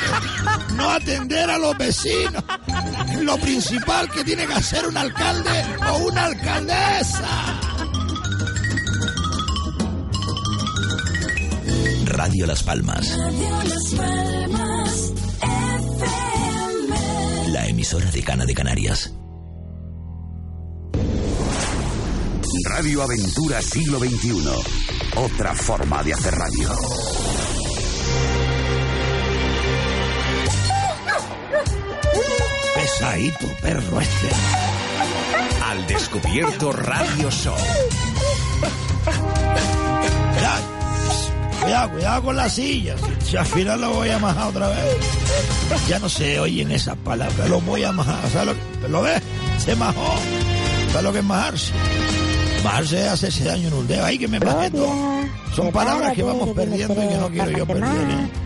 no atender a los vecinos. Lo principal que tiene que hacer un alcalde o una alcaldesa. Radio Las Palmas, la emisora de Cana de Canarias. Radio Aventura Siglo XXI. Otra forma de hacer radio. Pesadito, perro este. Al descubierto Radio Show. Cuidado, cuidado, con las sillas. Si al final lo voy a majar otra vez. Ya no se oyen esas palabras. Lo voy a majar. ¿Sabes lo, ¿Lo ves? Se majó. ¿Sabes lo que es majarse? Majarse es hacerse daño en un dedo. Ay, que me majé todo. Son palabras que vamos perdiendo y que no quiero yo perder. ¿eh?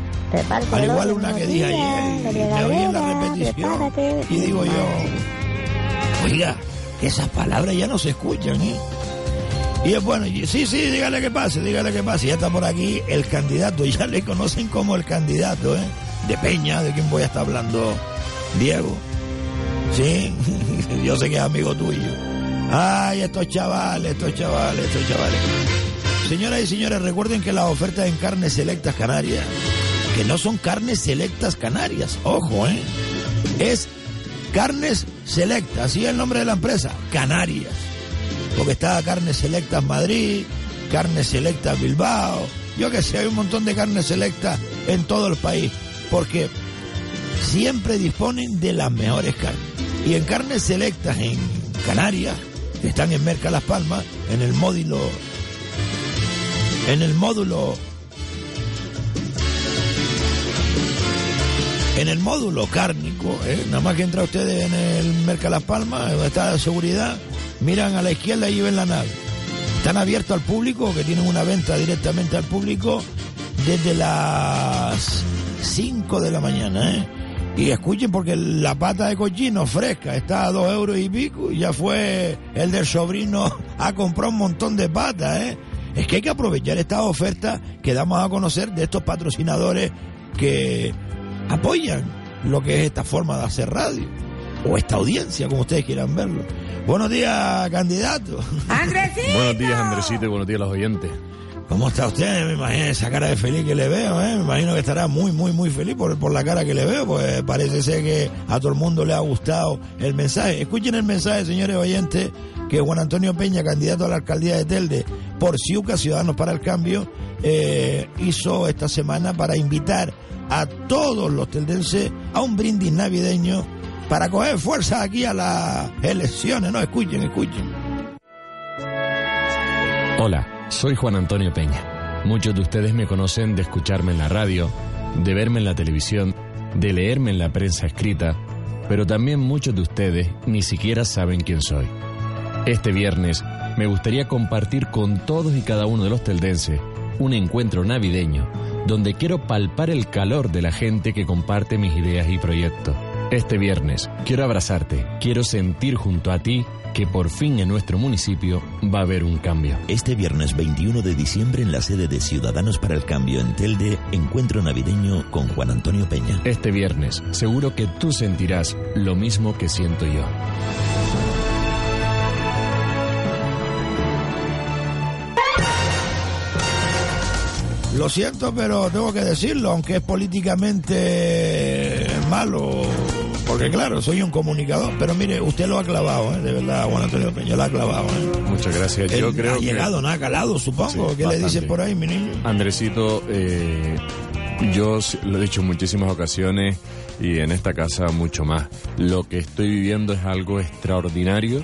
Al igual una que dije ayer, me oí en la repetición y digo yo, oiga, que esas palabras ya no se escuchan, ¿eh? Y es bueno, sí, sí, dígale que pase, dígale que pase. Ya está por aquí el candidato, ya le conocen como el candidato, ¿eh? De Peña, de quien voy a estar hablando, Diego. Sí, yo sé que es amigo tuyo. Ay, estos chavales, estos chavales, estos chavales. Señoras y señores, recuerden que las ofertas en carnes selectas canarias, que no son carnes selectas canarias, ojo, ¿eh? Es carnes selectas, así es el nombre de la empresa, Canarias. Porque está Carnes Selectas Madrid, Carnes Selectas Bilbao, yo que sé, hay un montón de carnes selectas en todo el país, porque siempre disponen de las mejores carnes. Y en carnes selectas en Canarias, que están en Merca Las Palmas, en el módulo, en el módulo, en el módulo cárnico, ¿eh? nada más que entra ustedes en el Merca Las Palmas, está la seguridad, miran a la izquierda y ven la nave. Están abiertos al público, que tienen una venta directamente al público desde las 5 de la mañana, ¿eh? Y escuchen porque la pata de cochino fresca está a dos euros y pico y ya fue el del sobrino a comprar un montón de patas, ¿eh? Es que hay que aprovechar esta oferta que damos a conocer de estos patrocinadores que apoyan lo que es esta forma de hacer radio o esta audiencia, como ustedes quieran verlo. Buenos días, candidato. Buenos días, Andresito, y buenos días a los oyentes. ¿Cómo está usted? Me imagino esa cara de feliz que le veo, ¿eh? Me imagino que estará muy, muy, muy feliz por, por la cara que le veo, pues parece ser que a todo el mundo le ha gustado el mensaje. Escuchen el mensaje, señores oyentes, que Juan Antonio Peña, candidato a la alcaldía de Telde por Ciuca, Ciudadanos para el Cambio, eh, hizo esta semana para invitar a todos los teldenses a un brindis navideño para coger fuerza aquí a las elecciones. No, escuchen, escuchen. Hola, soy Juan Antonio Peña. Muchos de ustedes me conocen de escucharme en la radio, de verme en la televisión, de leerme en la prensa escrita, pero también muchos de ustedes ni siquiera saben quién soy. Este viernes me gustaría compartir con todos y cada uno de los teldenses un encuentro navideño donde quiero palpar el calor de la gente que comparte mis ideas y proyectos. Este viernes quiero abrazarte, quiero sentir junto a ti que por fin en nuestro municipio va a haber un cambio. Este viernes 21 de diciembre en la sede de Ciudadanos para el Cambio en Telde, encuentro navideño con Juan Antonio Peña. Este viernes seguro que tú sentirás lo mismo que siento yo. Lo siento, pero tengo que decirlo, aunque es políticamente malo, porque claro, soy un comunicador, pero mire, usted lo ha clavado, ¿eh? de verdad, Juan Antonio Peña, lo ha clavado. ¿eh? Muchas gracias. Yo creo ha que... llegado, no ha calado, supongo. Sí, ¿Qué le dicen por ahí, mi niño? Andresito, eh, yo lo he dicho en muchísimas ocasiones y en esta casa mucho más. Lo que estoy viviendo es algo extraordinario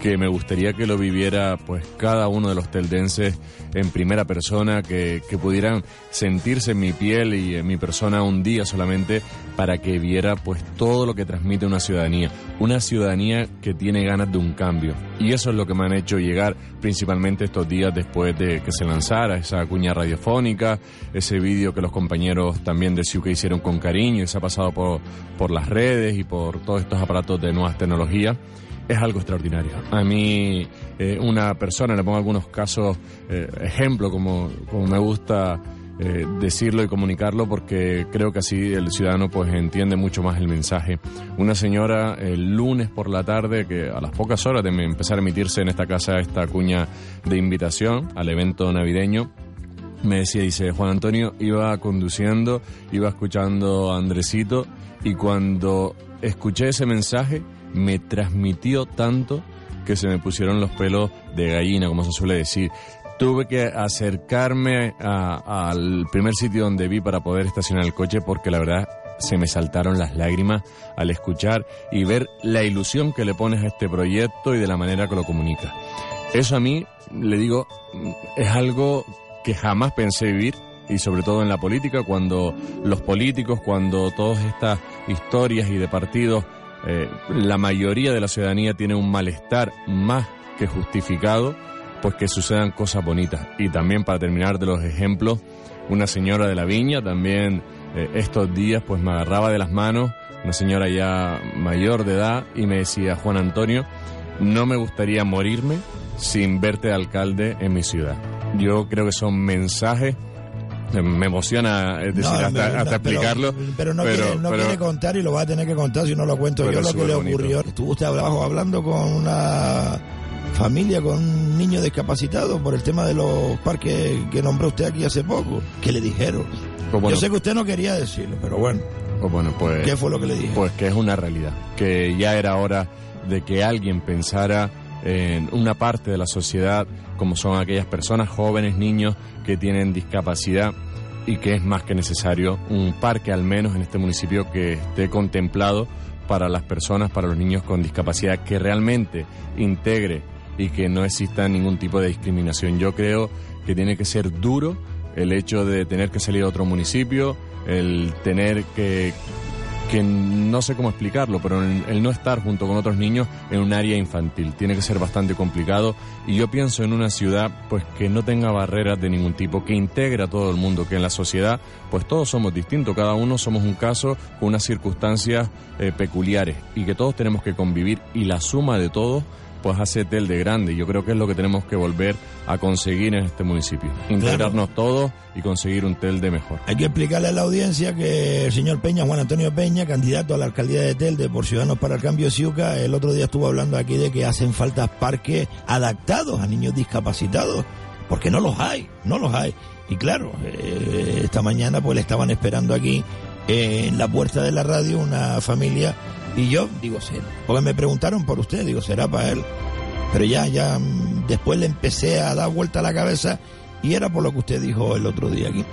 que me gustaría que lo viviera pues cada uno de los teldenses en primera persona, que, que pudieran sentirse en mi piel y en mi persona un día solamente para que viera pues todo lo que transmite una ciudadanía, una ciudadanía que tiene ganas de un cambio. Y eso es lo que me han hecho llegar principalmente estos días después de que se lanzara esa cuña radiofónica, ese vídeo que los compañeros también de Ciuca hicieron con cariño y se ha pasado por, por las redes y por todos estos aparatos de nuevas tecnologías es algo extraordinario. A mí, eh, una persona, le pongo algunos casos, eh, ejemplo, como, como me gusta eh, decirlo y comunicarlo, porque creo que así el ciudadano pues entiende mucho más el mensaje. Una señora el lunes por la tarde, que a las pocas horas de empezar a emitirse en esta casa esta cuña de invitación al evento navideño, me decía, dice, Juan Antonio iba conduciendo, iba escuchando a Andresito y cuando escuché ese mensaje me transmitió tanto que se me pusieron los pelos de gallina, como se suele decir. Tuve que acercarme al primer sitio donde vi para poder estacionar el coche porque la verdad se me saltaron las lágrimas al escuchar y ver la ilusión que le pones a este proyecto y de la manera que lo comunica. Eso a mí, le digo, es algo que jamás pensé vivir y sobre todo en la política, cuando los políticos, cuando todas estas historias y de partidos, eh, la mayoría de la ciudadanía tiene un malestar más que justificado, pues que sucedan cosas bonitas. Y también para terminar de los ejemplos, una señora de la viña también eh, estos días pues me agarraba de las manos, una señora ya mayor de edad, y me decía, Juan Antonio, no me gustaría morirme sin verte alcalde en mi ciudad. Yo creo que son mensajes me emociona es decir, hasta, explicarlo. Pero, no, quiere, contar y lo va a tener que contar si no lo cuento yo lo que le ocurrió. Estuvo usted abajo hablando con una familia con un niño discapacitado por el tema de los parques que nombró usted aquí hace poco. ¿Qué le dijeron? Pues yo sé que usted no quería decirlo, pero bueno. Pues bueno, pues. ¿Qué fue lo que le dije? Pues que es una realidad. Que ya era hora de que alguien pensara en una parte de la sociedad, como son aquellas personas jóvenes, niños que tienen discapacidad y que es más que necesario un parque al menos en este municipio que esté contemplado para las personas, para los niños con discapacidad, que realmente integre y que no exista ningún tipo de discriminación. Yo creo que tiene que ser duro el hecho de tener que salir a otro municipio, el tener que que no sé cómo explicarlo, pero el, no estar junto con otros niños en un área infantil tiene que ser bastante complicado. Y yo pienso en una ciudad pues que no tenga barreras de ningún tipo, que integre a todo el mundo, que en la sociedad pues todos somos distintos, cada uno somos un caso con unas circunstancias eh, peculiares y que todos tenemos que convivir. Y la suma de todos pues hace tel de grande. Yo creo que es lo que tenemos que volver a conseguir en este municipio. Integrarnos todos y conseguir un tel de mejor. Hay que explicarle a la audiencia que el señor Peña, Juan Antonio Peña, candidato a la alcaldía de Telde por Ciudadanos para el Cambio Ciuca, el otro día estuvo hablando aquí de que hacen falta parques adaptados a niños discapacitados, porque no los hay, no los hay. Y claro, eh, esta mañana pues le estaban esperando aquí en la puerta de la radio una familia y yo digo, será. Porque me preguntaron por usted, digo, será para él. Pero ya, ya, mm, después le empecé a dar vuelta a la cabeza y era por lo que usted dijo el otro día aquí.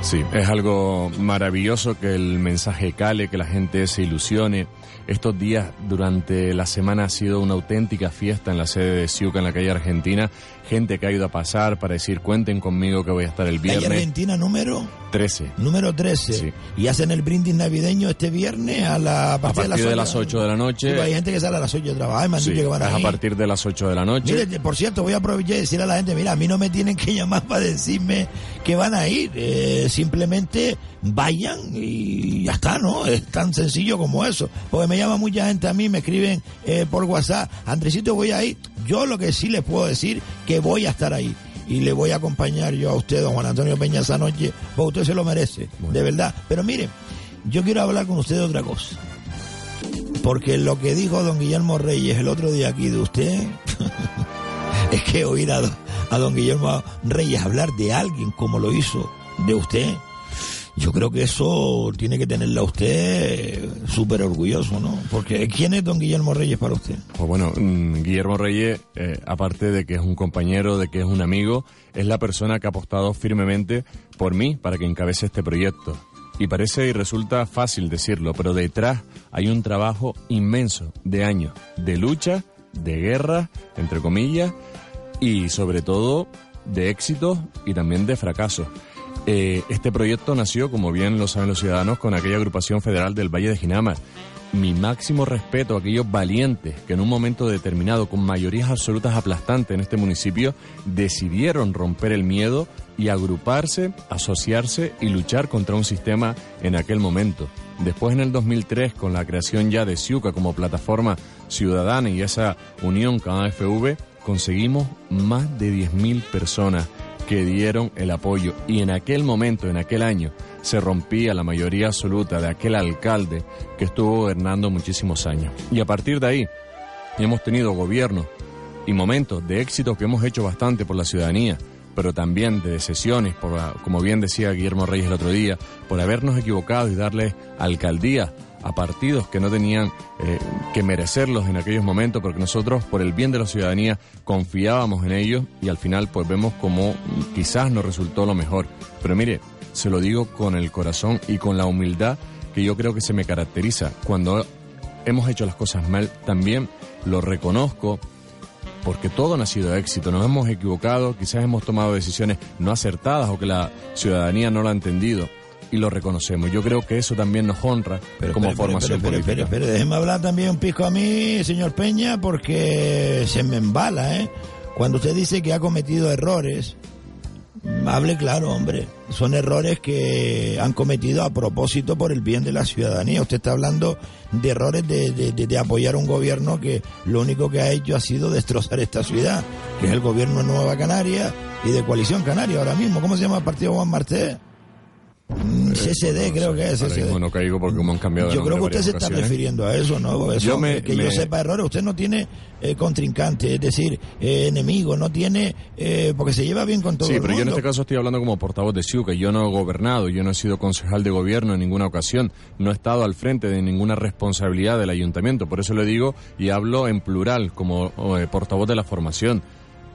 Sí, es algo maravilloso que el mensaje cale, que la gente se ilusione. Estos días durante la semana ha sido una auténtica fiesta en la sede de Ciuca, en la calle Argentina. Gente que ha ido a pasar para decir, cuenten conmigo que voy a estar el viernes. ¿Calle Argentina número? 13. Número 13. Sí. Y hacen el brindis navideño este viernes a, la, a partir, de, las 8 de la noche. hay gente que sale a las 8 de trabajar, me han que van a, a partir de las 8 de la noche. Mire, por cierto, voy a aprovechar y decir a la gente, mira, a mí no me tienen que llamar para decirme que van a ir. Eh, simplemente vayan y ya está, ¿no? Es tan sencillo como eso. Porque me llama mucha gente a mí, me escriben eh, por WhatsApp, Andresito, voy a ir. Yo lo que sí les puedo decir, que voy a estar ahí. Y le voy a acompañar yo a usted, don Juan Antonio Peña, esa noche, porque usted se lo merece, de verdad. Pero mire, yo quiero hablar con usted de otra cosa. Porque lo que dijo don Guillermo Reyes el otro día aquí de usted, es que oír a, a don Guillermo Reyes hablar de alguien como lo hizo de usted, yo creo que eso tiene que tenerla usted súper orgulloso, ¿no? Porque ¿quién es don Guillermo Reyes para usted? Pues bueno, mm, Guillermo Reyes, eh, aparte de que es un compañero, de que es un amigo, es la persona que ha apostado firmemente por mí para que encabece este proyecto. Y parece y resulta fácil decirlo, pero detrás hay un trabajo inmenso de años de lucha de guerra, entre comillas, y sobre todo de éxitos y también de fracasos. Eh, este proyecto nació, como bien lo saben los ciudadanos, con aquella agrupación federal del Valle de Ginamar. Mi máximo respeto a aquellos valientes que en un momento determinado, con mayorías absolutas aplastantes en este municipio, decidieron romper el miedo y agruparse, asociarse y luchar contra un sistema en aquel momento. Después en el 2003, con la creación ya de Ciuca como plataforma ciudadana y esa unión con AFV, conseguimos más de 10.000 personas que dieron el apoyo y en aquel momento, en aquel año, se rompía la mayoría absoluta de aquel alcalde que estuvo gobernando muchísimos años. Y a partir de ahí hemos tenido gobiernos y momentos de éxito que hemos hecho bastante por la ciudadanía, pero también de decisiones, por, como bien decía Guillermo Reyes el otro día, por habernos equivocado y darle alcaldía a partidos que no tenían eh, que merecerlos en aquellos momentos, porque nosotros, por el bien de la ciudadanía, confiábamos en ellos y al final pues vemos como quizás nos resultó lo mejor. Pero mire, se lo digo con el corazón y con la humildad que yo creo que se me caracteriza. Cuando hemos hecho las cosas mal, también lo reconozco porque todo no ha sido éxito, nos hemos equivocado, quizás hemos tomado decisiones no acertadas o que la ciudadanía no lo ha entendido y lo reconocemos. Yo creo que eso también nos honra como formación política. Pero, déjeme hablar también un pico a mí, señor Peña, porque se me embala, ¿eh? Cuando usted dice que ha cometido errores, hable claro, hombre. Son errores que han cometido a propósito por el bien de la ciudadanía. Usted está hablando de errores de, de, apoyar un gobierno que lo único que ha hecho ha sido destrozar esta ciudad, que es el gobierno de Nueva Canaria y de Coalición Canaria ahora mismo. ¿Cómo se llama el partido Juan Martés? Mm, CCD creo que es CCD. no caigo porque como han cambiado Yo creo que usted se está refiriendo a eso, ¿no? yo que yo sepa errores, usted no tiene eh, contrincante, es decir, eh, enemigo, no tiene, eh, porque se lleva bien con todo Sí, pero yo en este caso estoy hablando como portavoz de SIU, que yo no he gobernado, yo no he sido concejal de gobierno en ninguna ocasión, no he estado al frente de ninguna responsabilidad del ayuntamiento, por eso le digo y hablo en plural como portavoz de la formación.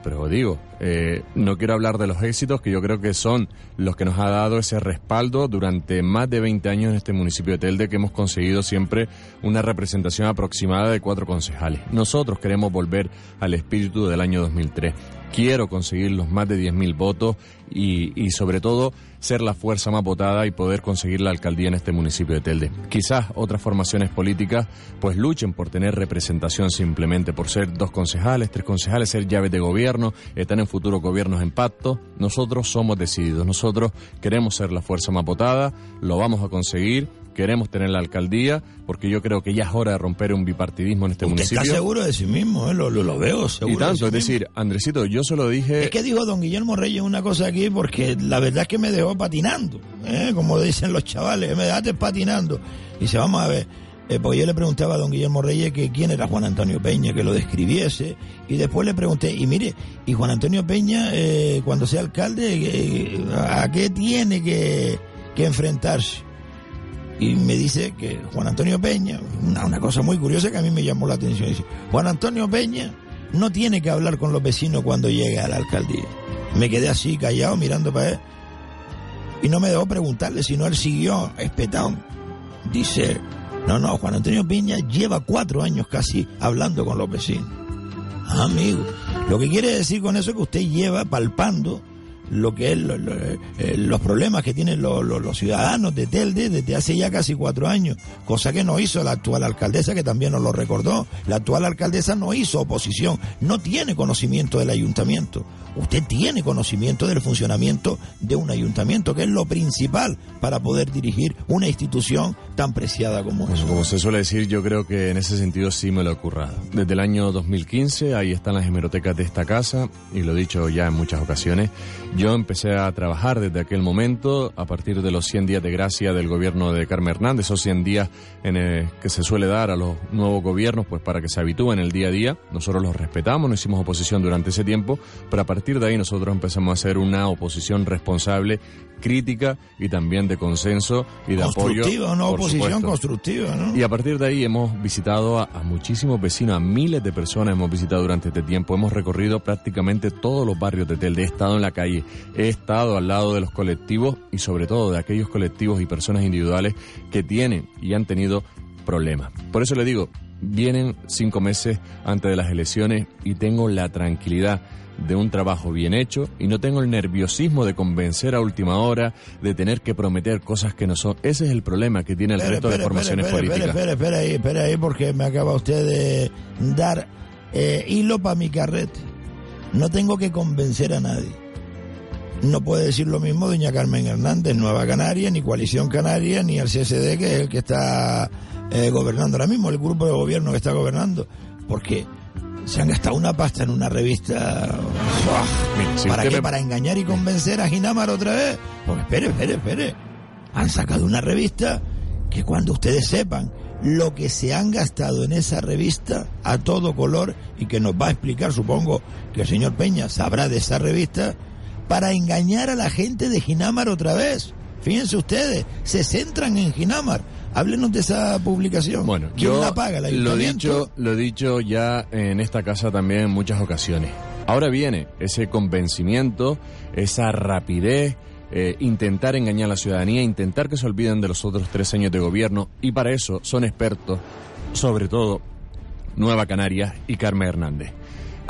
Pero digo, eh, no quiero hablar de los éxitos que yo creo que son los que nos ha dado ese respaldo durante más de 20 años en este municipio de Telde que hemos conseguido siempre una representación aproximada de cuatro concejales. Nosotros queremos volver al espíritu del año 2003 quiero conseguir los más de 10.000 votos y, y, sobre todo ser la fuerza más votada y poder conseguir la alcaldía en este municipio de Telde. Quizás otras formaciones políticas pues luchen por tener representación simplemente por ser dos concejales, tres concejales, ser llaves de gobierno, estar en futuros gobiernos en pacto. Nosotros somos decididos, nosotros queremos ser la fuerza más votada, lo vamos a conseguir queremos tener la alcaldía, porque yo creo que ya es hora de romper un bipartidismo en este Usted municipio. está seguro de sí mismo, ¿eh? lo, lo, veo seguro. Y tanto, es decir, Andresito, yo se lo dije... Es que dijo don Guillermo Reyes una cosa aquí, porque la verdad es que me dejó patinando, ¿eh? como dicen los chavales, me dejaste patinando. Y dice, vamos a ver, eh, porque yo le preguntaba a don Guillermo Reyes que quién era Juan Antonio Peña, que lo describiese, y después le pregunté, y mire, y Juan Antonio Peña, eh, cuando sea alcalde, eh, ¿a qué tiene que, que enfrentarse? Y me dice que Juan Antonio Peña, una, cosa muy curiosa que a mí me llamó la atención, dice, Juan Antonio Peña no tiene que hablar con los vecinos cuando llegue a la alcaldía. Me quedé así callado mirando para él y no me dejó preguntarle, sino él siguió espetado. Dice, no, no, Juan Antonio Peña lleva cuatro años casi hablando con los vecinos. Ah, amigo, lo que quiere decir con eso es que usted lleva palpando lo que es eh, los problemas que tienen los, ciudadanos de Telde desde hace ya casi cuatro años, cosa que no hizo la actual alcaldesa, que también nos lo recordó. La actual alcaldesa no hizo oposición, no tiene conocimiento del ayuntamiento. Usted tiene conocimiento del funcionamiento de un ayuntamiento, que es lo principal para poder dirigir una institución tan preciada como es. Como se suele decir, yo creo que en ese sentido sí me lo he currado. Desde el año 2015, ahí están las hemerotecas de esta casa, y lo he dicho ya en muchas ocasiones. Yo empecé a trabajar desde aquel momento, a partir de los 100 días de gracia del gobierno de Carmen Hernández, esos 100 días en que se suele dar a los nuevos gobiernos, pues para que se habitúen el día a día. Nosotros los respetamos, no hicimos oposición durante ese tiempo, pero a partir de ahí nosotros empezamos a hacer una oposición responsable, crítica y también de consenso y de apoyo. Constructiva, una oposición constructiva, ¿no? Y a partir de ahí hemos visitado a, a muchísimos vecinos, a miles de personas hemos visitado durante este tiempo. Hemos recorrido prácticamente todos los barrios de Telde, he estado en la calle he estado al lado de los colectivos y sobre todo de aquellos colectivos y personas individuales que tienen y han tenido problemas. Por eso le digo, vienen cinco meses antes de las elecciones y tengo la tranquilidad de un trabajo bien hecho y no tengo el nerviosismo de convencer a última hora, de tener que prometer cosas que no son. Ese es el problema que tiene el resto de formaciones políticas. Espera, espera, ahí, espera ahí, porque me acaba usted de dar eh, hilo para mi carrete. No tengo que convencer a nadie. No puede decir lo mismo doña Carmen Hernández, Nueva Canaria, ni Coalición Canaria, ni el CSD, que es el que está eh, gobernando ahora mismo, el grupo de gobierno que está gobernando. Porque se han gastado una pasta en una revista. ¿Para qué? ¿Para engañar y convencer a Ginamar otra vez? Pues espere, espere, espere. Han sacado una revista que cuando ustedes sepan lo que se han gastado en esa revista a todo color y que nos va a explicar, supongo que el señor Peña sabrá de esa revista, para engañar a la gente de Ginamar otra vez. Fíjense ustedes, se centran en Ginamar. Háblenos de esa publicación. Bueno, ¿quién yo la paga? ¿El lo dicho, lo he dicho ya en esta casa también en muchas ocasiones. Ahora viene ese convencimiento, esa rapidez, eh, intentar engañar a la ciudadanía, intentar que se olviden de los otros tres años de gobierno y para eso son expertos, sobre todo Nueva Canarias y Carmen Hernández.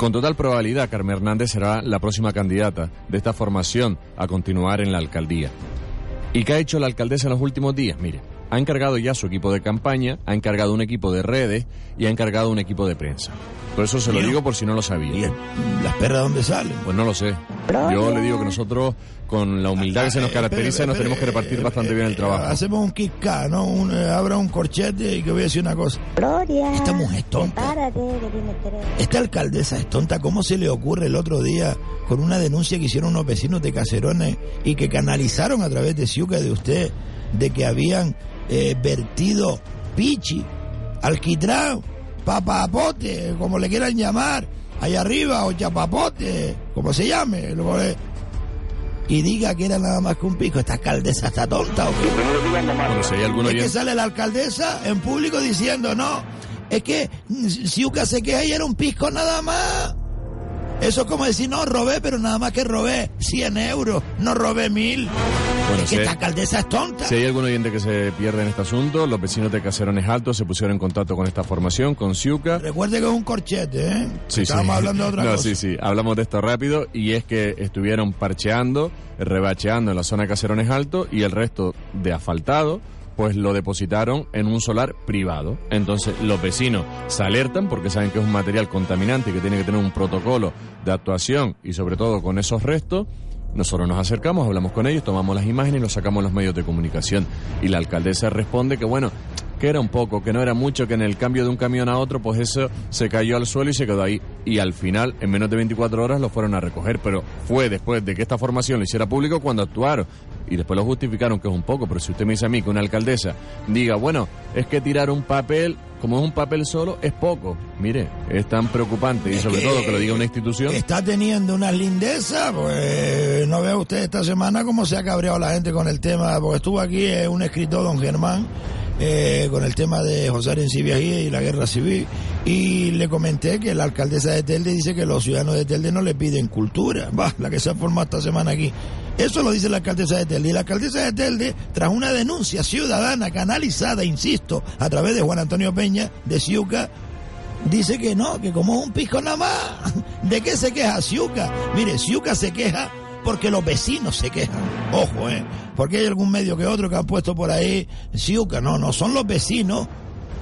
Con total probabilidad, Carmen Hernández será la próxima candidata de esta formación a continuar en la alcaldía. ¿Y qué ha hecho la alcaldesa en los últimos días? Mire, ha encargado ya su equipo de campaña, ha encargado un equipo de redes y ha encargado un equipo de prensa. Por eso se lo digo por si no lo sabía. ¿Y el- las perras dónde salen? Pues no lo sé. Yo le digo que nosotros, con la humildad que se nos caracteriza, nos tenemos que repartir bastante bien el trabajo. Hacemos un kick ¿no? Un, eh, abra un corchete y que voy a decir una cosa. Gloria. Esta mujer es tonta. Esta alcaldesa es tonta. ¿Cómo se le ocurre el otro día con una denuncia que hicieron unos vecinos de Caserones y que canalizaron a través de Ciuca de usted de que habían eh, vertido pichi, alquitrán, papapote, como le quieran llamar, allá arriba, o chapapote, como se llame, le- y diga que era nada más que un pico. ¿Esta alcaldesa está tonta o qué? Bueno, si hay algún Es que sale la alcaldesa en público diciendo, no, es que Ciuca se queja y era un pisco nada más. Eso es como decir, no, robé, pero nada más que robé 100 euros, no robé mil. Bueno, es que si- esta alcaldesa es tonta. Si hay algún oyente que se pierde en este asunto, los vecinos de Caserones Altos se pusieron en contacto con esta formación, con Ciuca. Recuerde que es un corchete, ¿eh? Sí, Estábamos sí. hablando de otra no, cosa. sí, sí. Hablamos de esto rápido y es que estuvieron parcheando, rebacheando en la zona de Caserones Alto y el resto de asfaltado pues lo depositaron en un solar privado. Entonces los vecinos se alertan porque saben que es un material contaminante y que tiene que tener un protocolo de actuación y sobre todo con esos restos. Nosotros nos acercamos, hablamos con ellos, tomamos las imágenes y los sacamos los medios de comunicación. Y la alcaldesa responde que bueno, que era un poco, que no era mucho, que en el cambio de un camión a otro, pues eso se cayó al suelo y se quedó ahí. Y al final, en menos de 24 horas, lo fueron a recoger. Pero fue después de que esta formación lo hiciera público cuando actuaron. Y después lo justificaron que es un poco. Pero si usted me dice a mí que una alcaldesa diga, bueno, es que tirar un papel, como es un papel solo, es poco. Mire, es tan preocupante. Y sobre todo que lo diga una institución. Está teniendo una lindeza, pues no vea usted esta semana cómo se ha cabreado la gente con el tema, porque estuvo aquí eh, un escritor, don Germán, eh, con el tema de José Arencibia y la guerra civil, y le comenté que la alcaldesa de Telde dice que los ciudadanos de Telde no le piden cultura, la que se ha formado esta semana aquí. Eso lo dice la alcaldesa de Telde. Y la alcaldesa de Telde, tras una denuncia ciudadana canalizada, insisto, a través de Juan Antonio Peña, de Ciuca, dice que no, que como es un pisco nada más. ¿De qué se queja Ciuca? Mire, Ciuca se queja porque los vecinos se quejan. Ojo, ¿eh? Porque hay algún medio que otro que han puesto por ahí Ciuca. No, no, son los vecinos,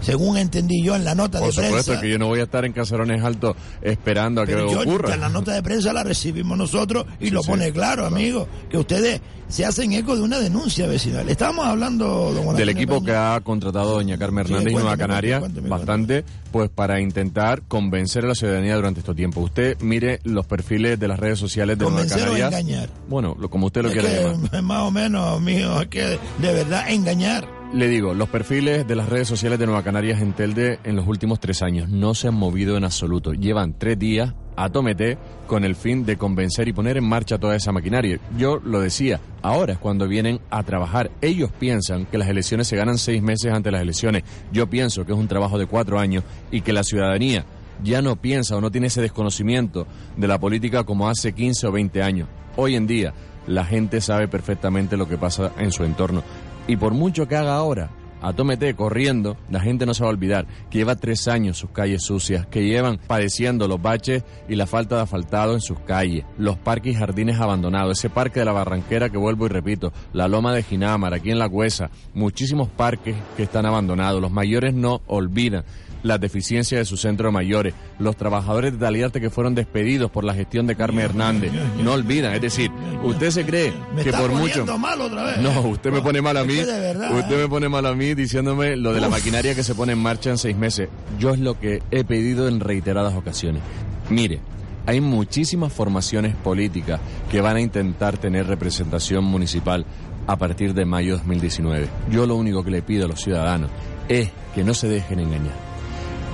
según entendí yo en la nota Por de supuesto prensa. que yo no voy a estar en Caserones Altos esperando a que yo, ocurra. la nota de prensa la recibimos nosotros y lo sí, pone claro, amigo, que ustedes se hacen eco de una denuncia vecinal. Estábamos hablando, don del equipo Peña. que ha contratado doña Carmen Sí, Hernández y Nueva Canaria bastante pues para intentar convencer a la ciudadanía durante estos tiempos. Usted mire los perfiles de las redes sociales de Nueva ¿Convencer o Canarias. engañar? Bueno, lo, como usted lo Es quiera que, llamar. más o menos, mío, es que de verdad engañar. Le digo, los perfiles de las redes sociales de Nueva Canarias en Telde en los últimos tres años no se han movido en absoluto. Llevan tres días a tomete con el fin de convencer y poner en marcha toda esa maquinaria. Yo lo decía, ahora es cuando vienen a trabajar. Ellos piensan que las elecciones se ganan seis meses antes de las elecciones. Yo pienso que es un trabajo de cuatro años y que la ciudadanía ya no piensa o no tiene ese desconocimiento de la política como hace 15 o 20 años. Hoy en día la gente sabe perfectamente lo que pasa en su entorno. Y por mucho que haga ahora, a Tomete corriendo, la gente no se va a olvidar que lleva tres años sus calles sucias, que llevan padeciendo los baches y la falta de asfaltado en sus calles, los parques y jardines abandonados, ese parque de la Barranquera que vuelvo y repito, la Loma de Ginamar, aquí en La Cuesa, muchísimos parques que están abandonados, los mayores no olvidan las deficiencias de su centro de mayores, los trabajadores de Taliarte que fueron despedidos por la gestión de Carmen Hernández, no olvidan, es decir, usted se cree Me que está por mucho... mal otra vez. No, usted me pone mal a mí. verdad, usted ¿eh? me pone mal a mí diciéndome lo de la Uf. maquinaria que se pone en marcha en seis meses. Yo es lo que he pedido en reiteradas ocasiones. Mire, hay muchísimas formaciones políticas que van a intentar tener representación municipal a partir de mayo de 2019. Yo lo único que le pido a los ciudadanos es que no se dejen engañar.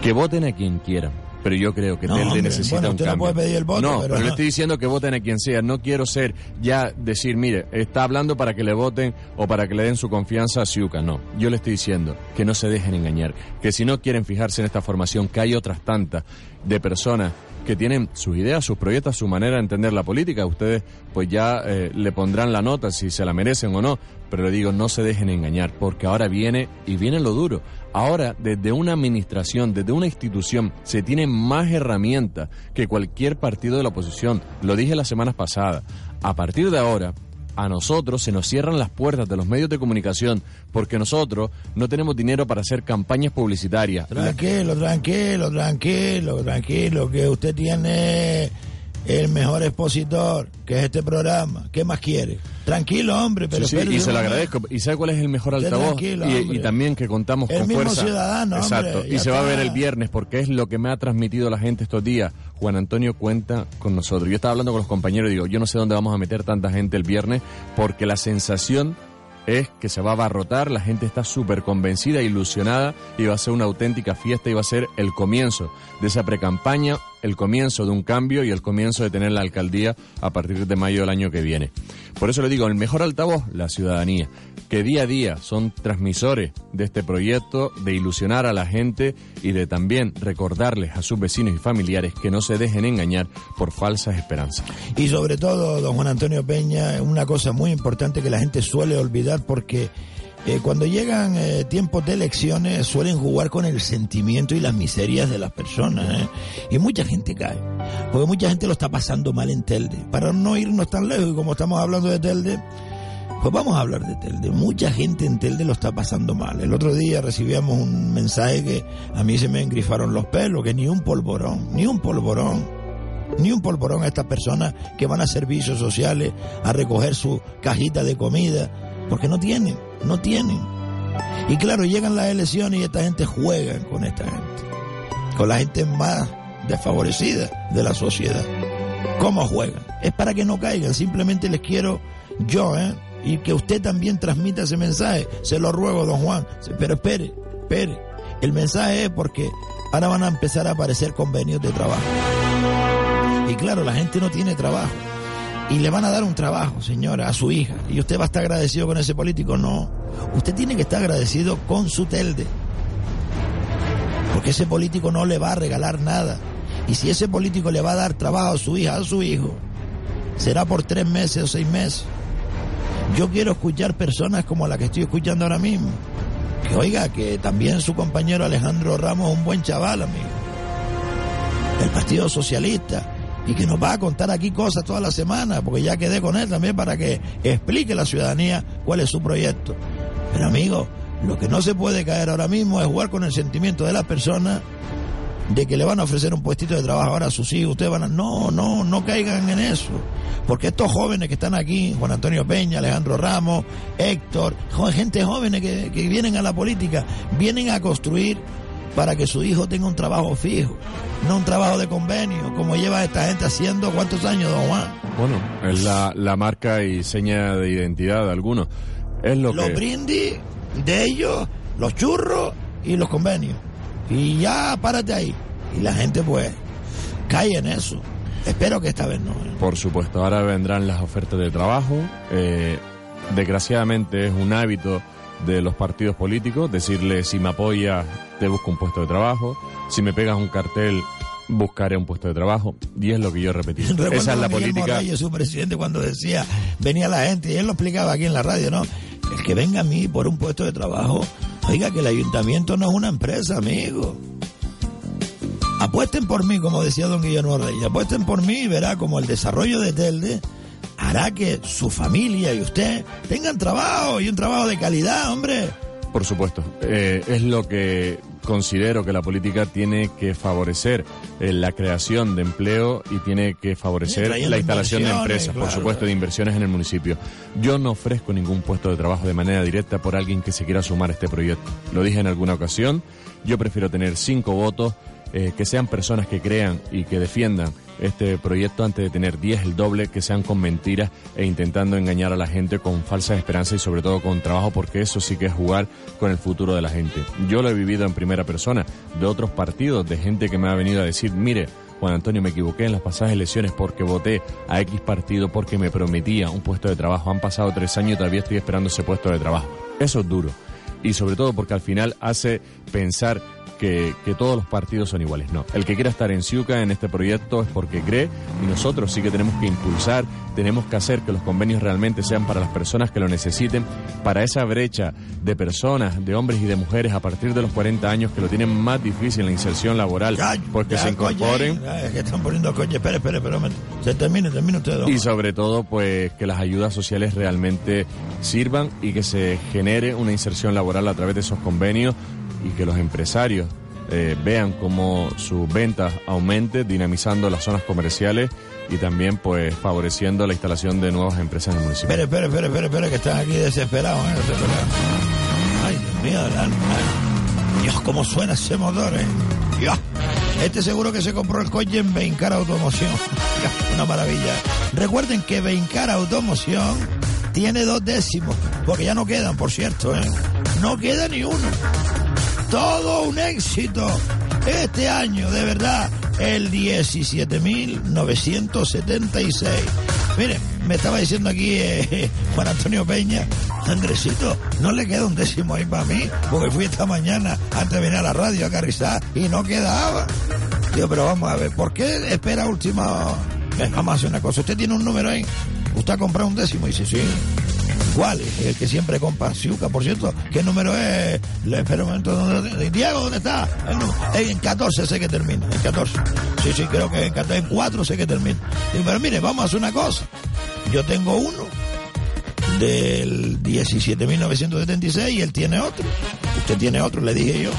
Que voten a quien quieran. Pero yo creo que No, Telde hombre, necesita bueno, un no cambio. puede pedir el voto, no, pero- pero le estoy diciendo que voten a quien sea. No quiero ser ya decir, mire, está hablando para que le voten o para que le den su confianza a Ciuca. No, yo le estoy diciendo que no se dejen engañar. Que si no quieren fijarse en esta formación, que hay otras tantas de personas que tienen sus ideas, sus proyectos, su manera de entender la política. Ustedes pues ya eh, le pondrán la nota si se la merecen o no. Pero le digo, no se dejen engañar, porque ahora viene y viene lo duro. Ahora, desde una administración, desde una institución, se tienen más herramientas que cualquier partido de la oposición. Lo dije las semanas pasadas. A partir de ahora, a nosotros se nos cierran las puertas de los medios de comunicación porque nosotros no tenemos dinero para hacer campañas publicitarias. Tranquilo, tranquilo, tranquilo, tranquilo, que usted tiene el mejor expositor, que es este programa. ¿Qué más quiere? Tranquilo, hombre, pero Sí, y se lo agradezco. ¿Y sabe cuál es el mejor altavoz? y, y también que contamos El con mismo fuerza. ciudadano, hombre, Exacto. y se va a ver el viernes porque es lo que me ha transmitido la gente estos días. Juan Antonio cuenta con nosotros. Yo estaba hablando con los compañeros y digo, yo no sé dónde vamos a meter tanta gente el viernes porque la sensación es que se va a abarrotar, la gente está súper convencida, ilusionada y va a ser una auténtica fiesta y va a ser el comienzo de esa precampaña, el comienzo de un cambio y el comienzo de tener la alcaldía a partir de mayo del año que viene. Por eso le digo, el mejor altavoz, la ciudadanía, que día a día son transmisores de este proyecto, de ilusionar a la gente y de también recordarles a sus vecinos y familiares que no se dejen engañar por falsas esperanzas. Y sobre todo, don Juan Antonio Peña, una cosa muy importante que la gente suele olvidar porque eh, cuando llegan eh, tiempos de elecciones suelen jugar con el sentimiento y las miserias de las personas. ¿eh? Y mucha gente cae, porque mucha gente lo está pasando mal en Telde. Para no irnos tan lejos, y como estamos hablando de Telde, pues vamos a hablar de Telde. Mucha gente en Telde lo está pasando mal. El otro día recibíamos un mensaje que a mí se me engrifaron los pelos, que ni un polvorón, ni un polvorón ni un polvorón a estas personas que van a servicios sociales a recoger su cajita de comida, porque no tienen, no tienen. Y claro, llegan las elecciones y esta gente juega con esta gente, con la gente más desfavorecida de la sociedad. ¿Cómo juegan? Es para que no caigan, simplemente les quiero yo, ¿eh? Y que usted también transmita ese mensaje, se lo ruego, don Juan, pero espere, espere. El mensaje es porque ahora van a empezar a aparecer convenios de trabajo. Y claro, la gente no tiene trabajo. Y le van a dar un trabajo, señora, a su hija. Y usted va a estar agradecido con ese político. No. Usted tiene que estar agradecido con su telde. Porque ese político no le va a regalar nada. Y si ese político le va a dar trabajo a su hija, a su hijo, será por tres meses o seis meses. Yo quiero escuchar personas como la que estoy escuchando ahora mismo. Que oiga, que también su compañero Alejandro Ramos es un buen chaval, amigo. Del Partido Socialista. Y que nos va a contar aquí cosas toda la semana, porque ya quedé con él también para que explique a la ciudadanía cuál es su proyecto. Pero amigo, lo que no se puede caer ahora mismo es jugar con el sentimiento de las personas de que le van a ofrecer un puestito de trabajo ahora a sus hijos. Ustedes van a... No, no, no caigan en eso. Porque estos jóvenes que están aquí, Juan Antonio Peña, Alejandro Ramos, Héctor, gente jóvenes que, que vienen a la política, vienen a construir para que su hijo tenga un trabajo fijo, no un trabajo de convenio, como lleva esta gente haciendo cuántos años, don Juan. Bueno, es la, la marca y seña de identidad de algunos. Es lo Los que... brindis de ellos, los churros y los convenios. Y ya párate ahí. Y la gente pues cae en eso. Espero que esta vez no. ¿eh? Por supuesto, ahora vendrán las ofertas de trabajo. Eh, desgraciadamente es un hábito de los partidos políticos decirle si me apoyas te busco un puesto de trabajo, si me pegas un cartel buscaré un puesto de trabajo y es lo que yo repetí. Recuerdo Esa es la Miguel política. Morales, su presidente, cuando decía, venía la gente, y él lo explicaba aquí en la radio, ¿no? El que venga a mí por un puesto de trabajo, Oiga, que el ayuntamiento no es una empresa, amigo. Apuesten por mí, como decía don Guillermo Reyes. Apuesten por mí y verá como el desarrollo de Telde hará que su familia y usted tengan trabajo y un trabajo de calidad, hombre. Por supuesto. Eh, es lo que considero que la política tiene que favorecer eh, la creación de empleo y tiene que favorecer la instalación de empresas, por supuesto, de inversiones en el municipio. Yo no ofrezco ningún puesto de trabajo de manera directa por alguien que se quiera sumar a este proyecto. Lo dije en alguna ocasión. Yo prefiero tener cinco votos, eh, que sean personas que crean y que defiendan este proyecto antes de tener 10 el doble que sean con mentiras e intentando engañar a la gente con falsas esperanzas y sobre todo con trabajo porque eso sí que es jugar con el futuro de la gente. Yo lo he vivido en primera persona de otros partidos, de gente que me ha venido a decir, mire, Juan Antonio, me equivoqué en las pasadas elecciones porque voté a X partido porque me prometía un puesto de trabajo. Han pasado tres años y todavía estoy esperando ese puesto de trabajo. Eso es duro. Y sobre todo porque al final hace pensar que, todos los partidos son iguales. No, el que quiera estar en Ciuca en este proyecto es porque cree y nosotros sí que tenemos que impulsar, tenemos que hacer que los convenios realmente sean para las personas que lo necesiten, para esa brecha de personas, de hombres y de mujeres a partir de los 40 años que lo tienen más difícil en la inserción laboral, pues que se incorporen. es que están poniendo coche, espere, espere, espere, se termine, termine usted. Y sobre todo, pues que las ayudas sociales realmente sirvan y que se genere una inserción laboral a través de esos convenios y que los empresarios eh, vean cómo sus ventas aumenten, dinamizando las zonas comerciales y también pues favoreciendo la instalación de nuevas empresas en el municipio. Espera, espera, espera, espera, espera que están aquí desesperados, ¿eh? Ay, Dios mío, Dios, cómo suena ese motor, ¿eh? Dios. Este seguro que se compró el coche en Beincar Automoción. Una maravilla. Recuerden que Beincar Automoción tiene dos décimos, porque ya no quedan, por cierto, ¿eh? No queda ni uno todo un éxito este año, de verdad, el 17.976. Miren, me estaba diciendo aquí eh, Juan Antonio Peña, Andresito, no le queda un décimo ahí para mí, porque fui esta mañana antes de venir a la radio a Carrizar y no quedaba. Digo, pero vamos a ver, ¿por qué espera última? Vamos a hacer una cosa, usted tiene un número ahí, usted ha comprado un décimo y dice, sí. ¿Cuál? El que siempre compra Ciuca, por cierto. ¿Qué número es? Espero un momento. ¿dónde, Diego, ¿dónde está? En 14 sé que termina. En 14. Sí, sí, creo que en 14. En 4 sé que termina. Pero mire, vamos a hacer una cosa. Yo tengo uno del 17.976 y él tiene otro. Usted tiene otro, le dije yo.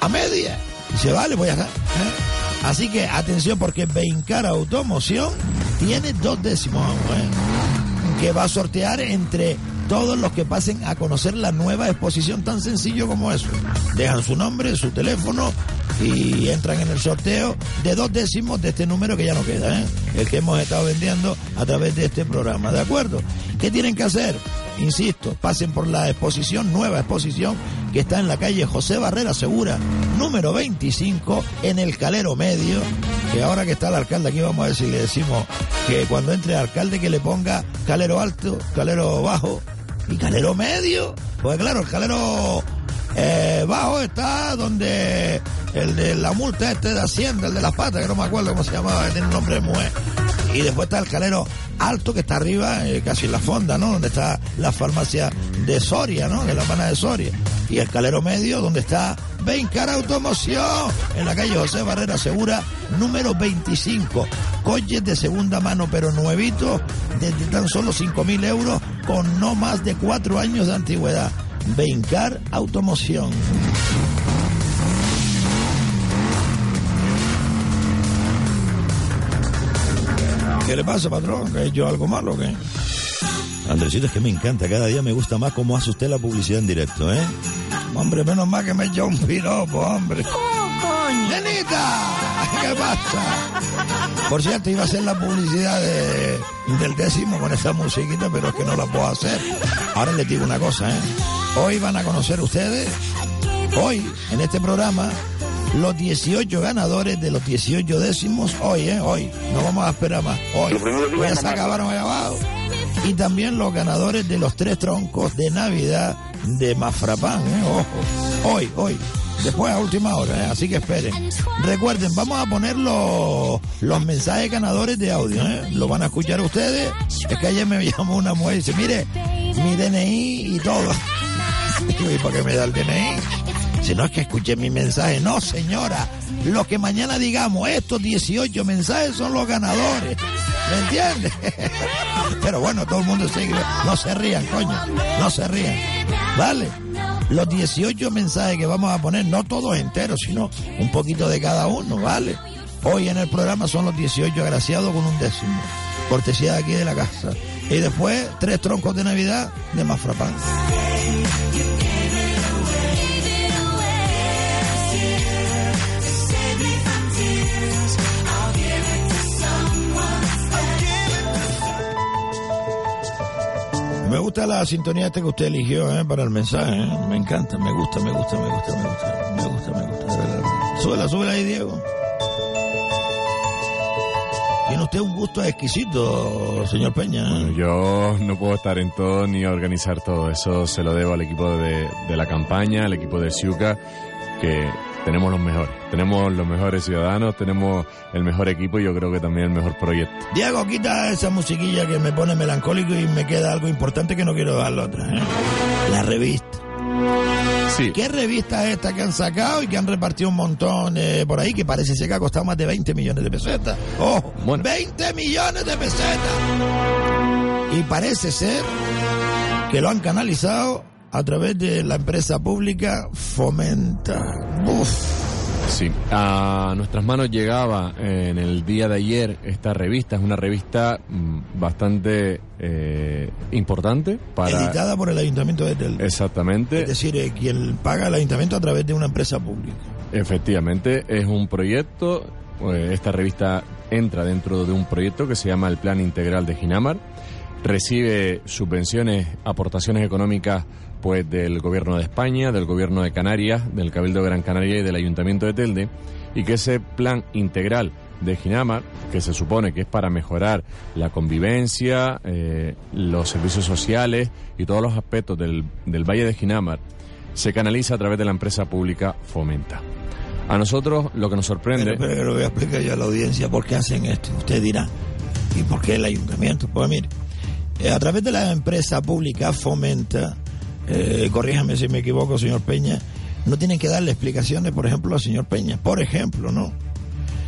A media. Dice, vale, voy a... ¿eh? Así que atención porque Beincar Automoción tiene dos décimos. ¿eh? Que va a sortear entre todos los que pasen a conocer la nueva exposición tan sencillo como eso. Dejan su nombre, su teléfono y entran en el sorteo de dos décimos de este número que ya no queda, ¿eh? el que hemos estado vendiendo a través de este programa, ¿de acuerdo? ¿Qué tienen que hacer? Insisto, pasen por la exposición, nueva exposición, que está en la calle José Barrera Segura, número 25, en el Calero Medio, que ahora que está el alcalde aquí vamos a ver le decimos que cuando entre el alcalde que le ponga Calero Alto, Calero Bajo y Calero Medio, pues claro, el Calero eh, Bajo está donde el de la multa este de Hacienda, el de las patas, que no me acuerdo cómo se llamaba, tiene un nombre muy... Y después está el calero alto que está arriba, eh, casi en la fonda, ¿no? Donde está la farmacia de Soria, ¿no? Que es la pana de Soria. Y el calero medio, donde está Bencar Automoción, en la calle José Barrera Segura, número 25. Coches de segunda mano, pero nuevitos, desde tan solo 5 mil euros, con no más de 4 años de antigüedad. Bencar Automoción. ¿Qué le pasa, patrón? ¿Que he hecho algo malo o qué? Andresito, es que me encanta. Cada día me gusta más cómo hace usted la publicidad en directo, ¿eh? Hombre, menos mal que me echó un piropo, hombre. ¡Oh! ¡Nenita! ¿Qué pasa? Por cierto, iba a hacer la publicidad del décimo con esa musiquita, pero es que no la puedo hacer. Ahora les digo una cosa, ¿eh? Hoy van a conocer ustedes, hoy, en este programa, los 18 ganadores de los 18 décimos hoy, ¿eh? Hoy. No vamos a esperar más. Hoy. Ya se acabaron abajo. Y también los ganadores de los tres troncos de Navidad de Mafrapán, ¿eh? Ojo. Hoy, hoy. Después a última hora, ¿eh? así que esperen. Recuerden, vamos a poner los, los mensajes ganadores de audio, ¿eh? Lo van a escuchar ustedes. Es que ayer me llamó una mujer y dice, mire, mi DNI y todo. ¿y para qué me da el DNI? Si no es que escuché mi mensaje. No, señora. Lo que mañana digamos, estos 18 mensajes son los ganadores. ¿Me entiendes? Pero bueno, todo el mundo sigue. No se rían, coño. No se rían. ¿Vale? Los 18 mensajes que vamos a poner, no todos enteros, sino un poquito de cada uno, ¿vale? Hoy en el programa son los 18 agraciados con un décimo. Cortesía de aquí de la casa. Y después, tres troncos de Navidad de más frapante. Me gusta la sintonía esta que usted eligió ¿eh? para el mensaje. ¿eh? Me encanta, me gusta, me gusta, me gusta, me gusta, me gusta, me gusta. Súbela, súbela ahí, Diego. Tiene usted un gusto exquisito, señor Peña. ¿eh? Yo no puedo estar en todo ni organizar todo. Eso se lo debo al equipo de, de la campaña, al equipo de Siuca, que tenemos los mejores. Tenemos los mejores ciudadanos, tenemos el mejor equipo y yo creo que también el mejor proyecto. Diego, quita esa musiquilla que me pone melancólico y me queda algo importante que no quiero dar la otra. ¿eh? La revista. Sí. ¿Qué revista es esta que han sacado y que han repartido un montón eh, por ahí que parece ser que ha costado más de 20 millones de pesetas? ¡Oh! Bueno. 20 millones de pesetas. Y parece ser que lo han canalizado a través de la empresa pública Fomenta. Uf. Sí, a nuestras manos llegaba eh, en el día de ayer esta revista, es una revista mm, bastante eh, importante para... Editada por el Ayuntamiento de Telde. Exactamente. Es decir, eh, quien paga el Ayuntamiento a través de una empresa pública. Efectivamente, es un proyecto, eh, esta revista entra dentro de un proyecto que se llama el Plan Integral de Ginamar, recibe subvenciones, aportaciones económicas pues del gobierno de España, del gobierno de Canarias, del Cabildo de Gran Canaria y del Ayuntamiento de Telde, y que ese plan integral de Ginamar, que se supone que es para mejorar la convivencia, eh, los servicios sociales y todos los aspectos del, del Valle de Ginamar, se canaliza a través de la empresa pública Fomenta. A nosotros lo que nos sorprende... Pero, pero voy a explicar yo a la audiencia por qué hacen esto. Usted dirá, ¿y por qué el ayuntamiento? Pues mire, eh, a través de la empresa pública Fomenta, eh, corríjame si me equivoco, señor Peña, no tienen que darle explicaciones, por ejemplo, al señor Peña. Por ejemplo, ¿no?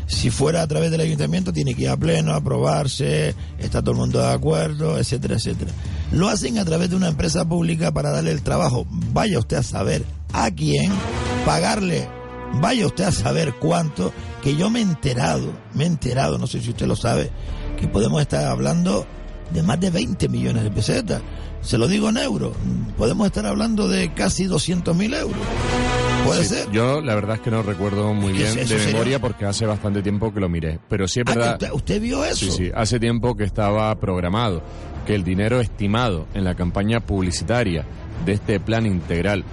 Si fuera a través del ayuntamiento, tiene que ir a pleno, aprobarse, está todo el mundo de acuerdo, etcétera, etcétera. Lo hacen a través de una empresa pública para darle el trabajo. Vaya usted a saber a quién, pagarle, vaya usted a saber cuánto, que yo me he enterado, me he enterado, no sé si usted lo sabe, que podemos estar hablando de más de 20 millones de pesetas. Se lo digo en euros. Podemos estar hablando de casi 200 mil euros. ¿Puede Sí, ser? Yo la verdad es que no recuerdo muy bien de sería- memoria porque hace bastante tiempo que lo miré. Pero sí es Ah, verdad. usted, usted vio eso? Sí, sí, hace tiempo que estaba programado que el dinero estimado en la campaña publicitaria de este plan integral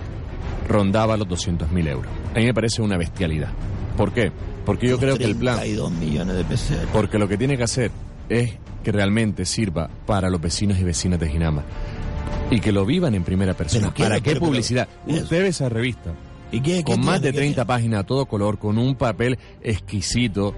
rondaba los 200.000 euros. A mí me parece una bestialidad. ¿Por qué? Porque yo creo que el plan... 32 millones de pesetas. Porque lo que tiene que hacer es que realmente sirva para los vecinos y vecinas de Ginama. Y que lo vivan en primera persona. ¿Para qué Pero, publicidad? Usted ve esa revista. ¿Y qué, qué con más de ¿Qué 30 páginas a todo color, con un papel exquisito,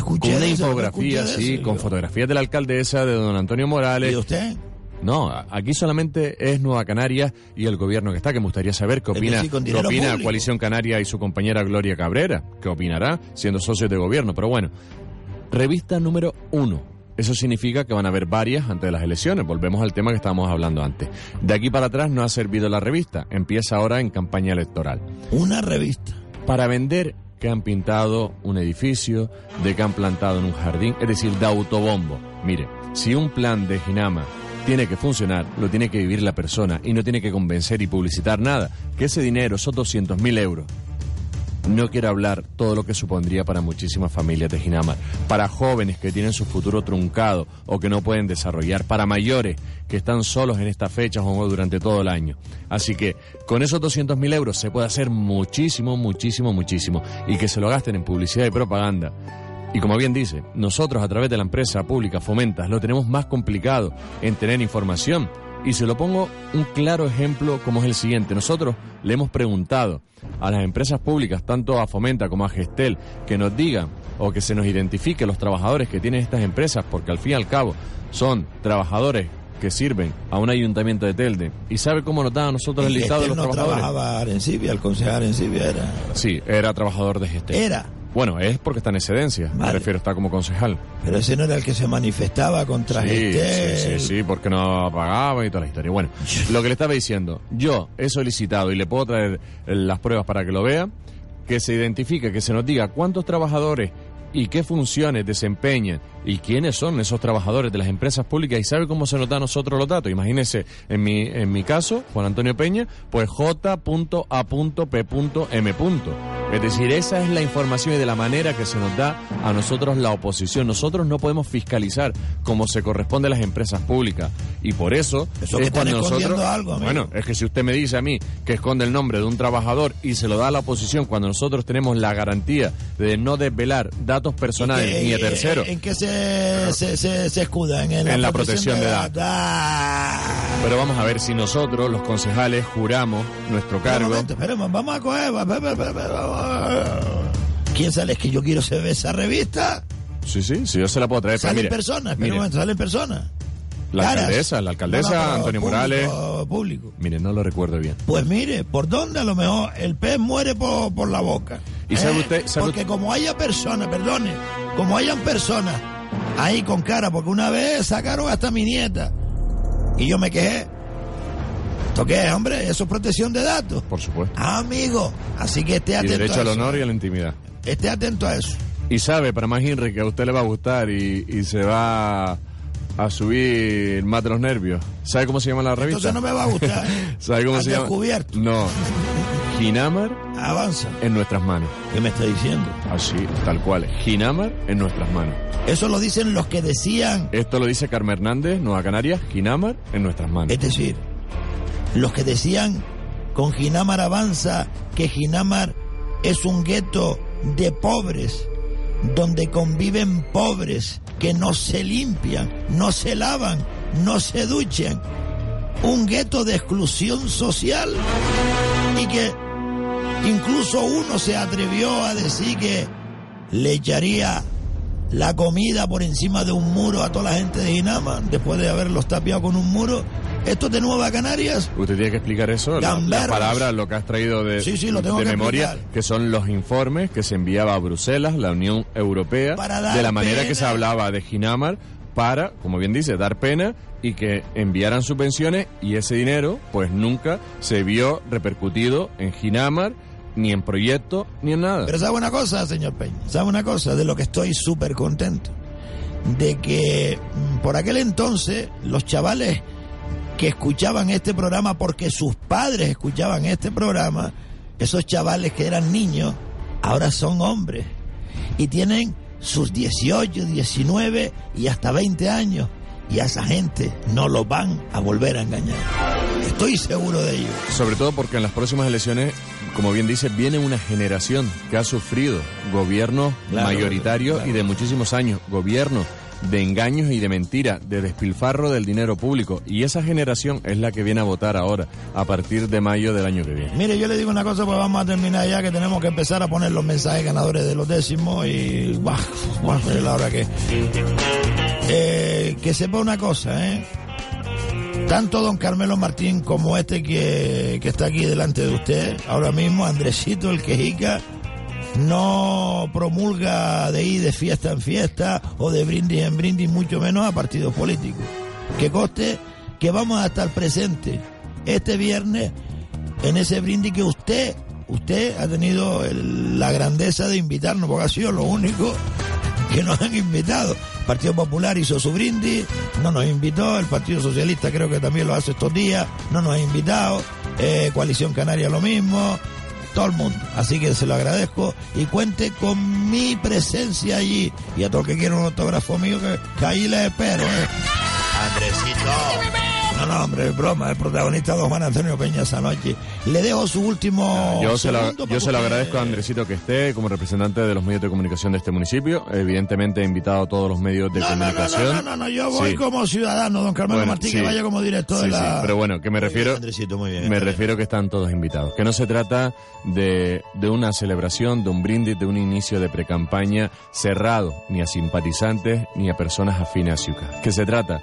con una eso, infografía, sí, con fotografías de la alcaldesa, de don Antonio Morales. ¿Y usted? No, aquí solamente es Nueva Canarias y el gobierno que está, que me gustaría saber qué opina, qué opina. Coalición Canaria y su compañera Gloria Cabrera, qué opinará siendo socios de gobierno. Pero bueno, revista número uno. Eso significa que van a haber varias antes de las elecciones. Volvemos al tema que estábamos hablando antes. De aquí para atrás no ha servido la revista. Empieza ahora en campaña electoral. Una revista. Para vender que han pintado un edificio, de que han plantado en un jardín, es decir, de autobombo. Mire, si un plan de Ginama tiene que funcionar, lo tiene que vivir la persona y no tiene que convencer y publicitar nada. Que ese dinero, esos 200 mil euros, no quiero hablar todo lo que supondría para muchísimas familias de Ginamar, para jóvenes que tienen su futuro truncado o que no pueden desarrollar, para mayores que están solos en estas fechas o durante todo el año. Así que con esos 200 mil euros se puede hacer muchísimo, muchísimo, muchísimo y que se lo gasten en publicidad y propaganda. Y como bien dice, nosotros a través de la empresa pública Fomentas lo tenemos más complicado en tener información. Y se lo pongo un claro ejemplo como es el siguiente. Nosotros le hemos preguntado a las empresas públicas, tanto a Fomenta como a Gestel, que nos digan o que se nos identifique los trabajadores que tienen estas empresas, porque al fin y al cabo son trabajadores que sirven a un ayuntamiento de Telde. ¿Y sabe cómo nos da a nosotros el listado de los no trabajadores? trabajaba Arencibia, el concejal Arencibia era. Sí, era trabajador de gestión. Era. Bueno, es porque está en excedencia, me refiero, está como concejal. Pero ese no era el que se manifestaba contra Sí, Gestel. sí, sí, sí, porque no pagaba y toda la historia. Bueno, lo que le estaba diciendo, yo he solicitado y le puedo traer eh, las pruebas para que lo vea, que se identifique, que se nos diga cuántos trabajadores y qué funciones desempeñan y quiénes son esos trabajadores de las empresas públicas y sabe cómo se nos da a nosotros los datos. Imagínese, en mi, en mi caso, Juan Antonio Peña, pues J.A.P.M. Es decir, esa es la información y de la manera que se nos da a nosotros la oposición. Nosotros no podemos fiscalizar como se corresponde a las empresas públicas. Y por eso, Eso es cuando nosotros... algo, bueno, es que si usted me dice a mí que esconde el nombre de un trabajador y se lo da a la oposición cuando nosotros tenemos la garantía de no desvelar datos personales ¿Y qué- ni de eh, terceros, ¿En qué se, se, se, se escuda? En, En la protección de datos. Pero vamos a ver si nosotros, los concejales, juramos nuestro cargo. momento, esperemos, vamos a coger. ¿Quién sale? Es que yo quiero ver esa revista. Sí, sí, sí, yo se la puedo traer. pero Sale en mire, persona, espera mire, la Caras. alcaldesa, la alcaldesa No, no, pero Antonio público, Morales. Público. Mire, no lo recuerdo bien. Pues mire, ¿por dónde a lo mejor el pez muere por, por la boca? ¿Y sabe ¿Eh? usted- sabe porque como haya personas, perdone, como hayan personas ahí con cara, porque una vez sacaron hasta mi nieta y yo me quejé. ¿Esto qué es, hombre? Eso es protección de datos. Por supuesto. Ah, amigo. Así que esté Y atento derecho a al eso. honor y a la intimidad. Esté atento a eso. Y sabe, para más Henry, que a usted le va a gustar y, y se va a subir más de los nervios. ¿Sabe cómo se llama la revista? Entonces no me va a gustar. ¿Sabe cómo se llama? descubierto. No. Ginamar Avanza. en nuestras manos. ¿Qué me está diciendo? Así, tal cual. Ginamar en nuestras manos. Eso lo dicen los que decían, Esto lo dice Carmen Hernández, Nueva Canarias, Ginamar en nuestras manos. es decir, los que decían con Ginamar avanza que Ginamar es un gueto de pobres, donde conviven pobres que no se limpian, no se lavan, no se duchan. Un gueto de exclusión social y que incluso uno se atrevió a decir que le echaría la comida por encima de un muro a toda la gente de Ginamar después de haberlos tapiado con un muro. Esto es de Nueva Canarias. Usted tiene que explicar eso, la- las Gamberros. palabras, lo que has traído de, Sí, sí, lo tengo de que memoria, explicar. que son los informes que se enviaba a Bruselas, la Unión Europea, de la manera que se hablaba de Ginamar para, como bien dice, dar pena y que enviaran subvenciones y ese dinero pues nunca se vio repercutido en Ginamar, ni en proyectos, ni en nada. Pero sabe una cosa, señor Peña, sabe una cosa de lo que estoy súper contento. De que mm, por aquel entonces los chavales que escuchaban este programa porque sus padres escuchaban este programa, esos chavales que eran niños, ahora son hombres y tienen sus 18, 19 y hasta 20 años y a esa gente no los van a volver a engañar. Estoy seguro de ello. Sobre todo porque en las próximas elecciones, como bien dice, viene una generación que ha sufrido Claro, mayoritarios claro. y de muchísimos años, gobiernos de engaños y de mentira, de despilfarro del dinero público. Y esa generación es la que viene a votar ahora, a partir de mayo del año que viene. Mire, yo le digo una cosa, pues vamos a terminar ya, que tenemos que empezar a poner los mensajes ganadores de los décimos y... Bah, bah, es la hora que... Eh, que sepa una cosa, ¿eh? Tanto don Carmelo Martín como este que, que está aquí delante de usted, ahora mismo, Andresito, el quejica, no promulga de ir de fiesta en fiesta o de brindis en brindis, mucho menos a partidos políticos. Que coste que vamos a estar presentes este viernes en ese brindis que usted, usted ha tenido la grandeza de invitarnos, porque ha sido lo único que nos han invitado. El Partido Popular hizo su brindis, no nos invitó, el Partido Socialista creo que también lo hace estos días, no nos ha invitado, eh, Coalición Canaria lo mismo, todo el mundo. Así que se lo agradezco y cuente con mi presencia allí. Y a todos que quieran un autógrafo mío, que, que ahí les espero. ¿eh? Andresito. No, no, hombre, broma, el protagonista don Juan Antonio Peña esa noche. Le dejo su último. Yo se, lo, segundo yo se lo agradezco a Andresito que esté como representante de los medios de comunicación de este municipio. Evidentemente he invitado a todos los medios de No, no, no, comunicación. no, no, no, yo voy Sí. como ciudadano, don Carmelo Bueno, Martín, sí. que vaya como director Sí, de la. sí, pero bueno, que me refiero, Andresito, muy bien. me refiero que están todos invitados. Que no se trata de, de una celebración, de un brindis, de un inicio de precampaña cerrado, ni a simpatizantes, ni a personas afines a Ciuca. Que se trata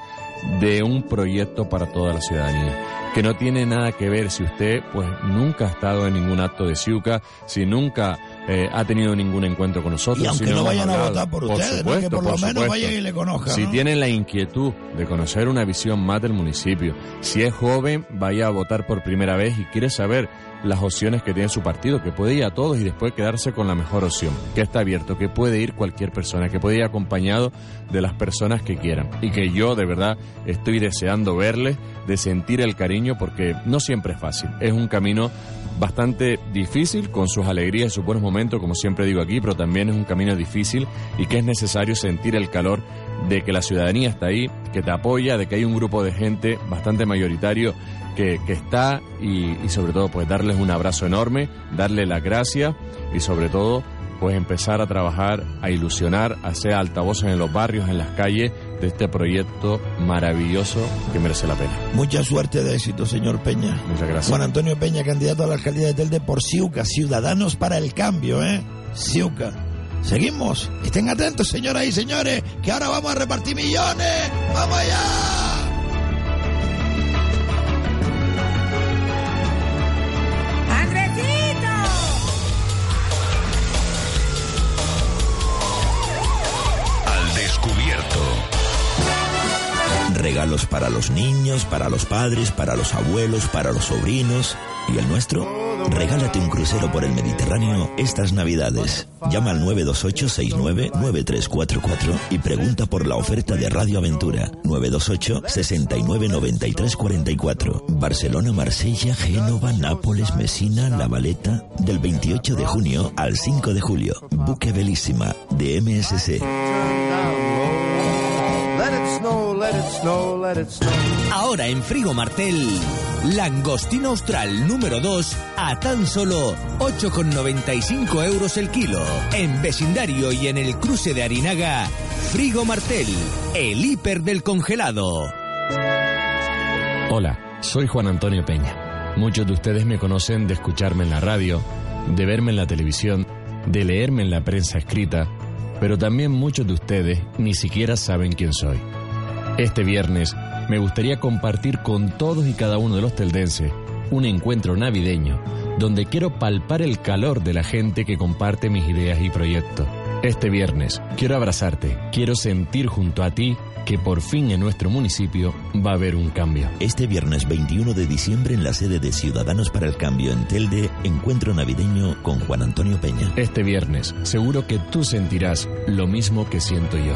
de un proyecto para toda la ciudadanía, que no tiene nada que ver si usted pues nunca ha estado en ningún acto de Ciuca, si nunca eh, ha tenido ningún encuentro con nosotros. Y aunque si no, vayan hemos a votar por, ustedes, ¿no? que por, lo menos supuesto. vayan y le conozcan. Si ¿no? tienen la inquietud de conocer una visión más del municipio, si es joven, vaya a votar por primera vez y quiere saber las opciones que tiene su partido, que puede ir a todos y después quedarse con la mejor opción, que está abierto, que puede ir cualquier persona, que puede ir acompañado de las personas que quieran. Y que yo de verdad estoy deseando verles, de sentir el cariño, porque no siempre es fácil, es un camino bastante difícil, con sus alegrías y sus buenos momentos, como siempre digo aquí, pero también es un camino difícil y que es necesario sentir el calor de que la ciudadanía está ahí, que te apoya, de que hay un grupo de gente bastante mayoritario que, que está y, y sobre todo pues darles un abrazo enorme, darle las gracias y sobre todo pues empezar a trabajar, a ilusionar, a hacer altavoces en los barrios, en las calles de este proyecto maravilloso que merece la pena. Mucha suerte de éxito, señor Peña. Muchas gracias. Juan Antonio Peña, candidato a la alcaldía de Telde por Ciuca, Ciudadanos para el Cambio, ¿eh? Ciuca. Seguimos. Estén atentos, señoras y señores, que ahora vamos a repartir millones. ¡Vamos allá! Regalos para los niños, para los padres, para los abuelos, para los sobrinos. ¿Y el nuestro? Regálate un crucero por el Mediterráneo estas Navidades. Llama al 928-69-9344 y pregunta por la oferta de Radio Aventura. 928-69-9344. Barcelona, Marsella, Génova, Nápoles, Mesina, La Valeta. Del 28 de junio al 5 de julio. Buque Belísima de MSC. Let it snow, let it snow, let it snow. Ahora en Frigo Martel, langostino austral número 2 a tan solo 8,95 euros el kilo. En vecindario y en el cruce de Arinaga, Frigo Martel, el hiper del congelado. Hola, soy Juan Antonio Peña. Muchos de ustedes me conocen de escucharme en la radio, de verme en la televisión, de leerme en la prensa escrita, pero también muchos de ustedes ni siquiera saben quién soy. Este viernes me gustaría compartir con todos y cada uno de los teldenses un encuentro navideño donde quiero palpar el calor de la gente que comparte mis ideas y proyectos. Este viernes quiero abrazarte, quiero sentir junto a ti que por fin en nuestro municipio va a haber un cambio. Este viernes 21 de diciembre en la sede de Ciudadanos para el Cambio en Telde, encuentro navideño con Juan Antonio Peña. Este viernes seguro que tú sentirás lo mismo que siento yo.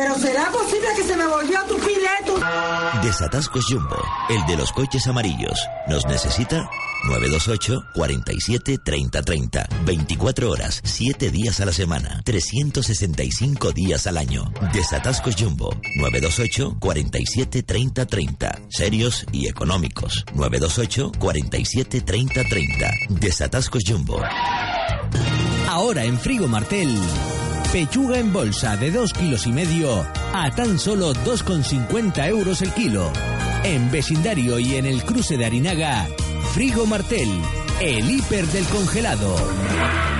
Pero será posible que se me volvió tu pileto. Desatascos Jumbo, el de los coches amarillos. ¿Nos necesita? 928 47 30 30. 24 horas, 7 días a la semana, 365 días al año. Desatascos Jumbo, 928 47 30 30. Serios y económicos. 928 47 30 30. Desatascos Jumbo. Ahora en Frigo Martel, pechuga en bolsa de 2 kilos y medio a tan solo 2,50 euros el kilo. En vecindario y en el cruce de Arinaga, Frigo Martel, el hiper del congelado.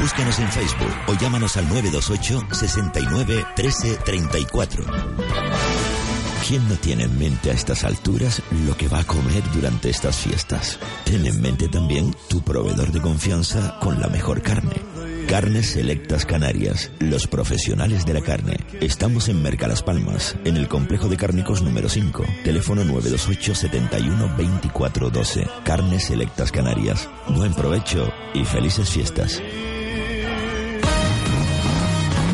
Búscanos en Facebook o llámanos al 928 69 13 34. ¿Quién no tiene en mente a estas alturas lo que va a comer durante estas fiestas? Ten en mente también tu proveedor de confianza con la mejor carne. Carnes Selectas Canarias, los profesionales de la carne. Estamos en Mercalas Palmas, en el complejo de cárnicos número 5. Teléfono 928 71 24 12. Carnes Selectas Canarias. Buen provecho y felices fiestas.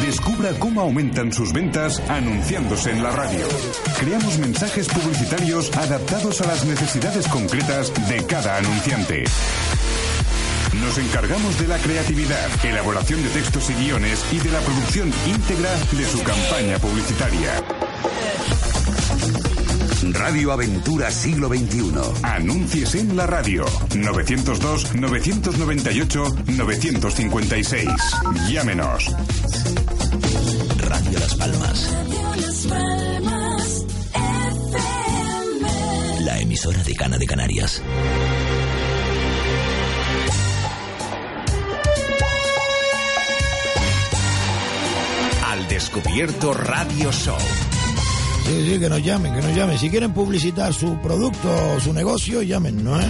Descubra cómo aumentan sus ventas anunciándose en la radio. Creamos mensajes publicitarios adaptados a las necesidades concretas de cada anunciante. Nos encargamos de la creatividad, elaboración de textos y guiones y de la producción íntegra de su campaña publicitaria. Radio Aventura Siglo XXI. Anuncies en la radio. 902-998-956. Llámenos. Radio Las Palmas. La emisora de Cana de Canarias. Al descubierto Radio Show. Sí, sí, que nos llamen, que nos llamen. Si quieren publicitar su producto o su negocio, llamen, ¿no? ¿Eh?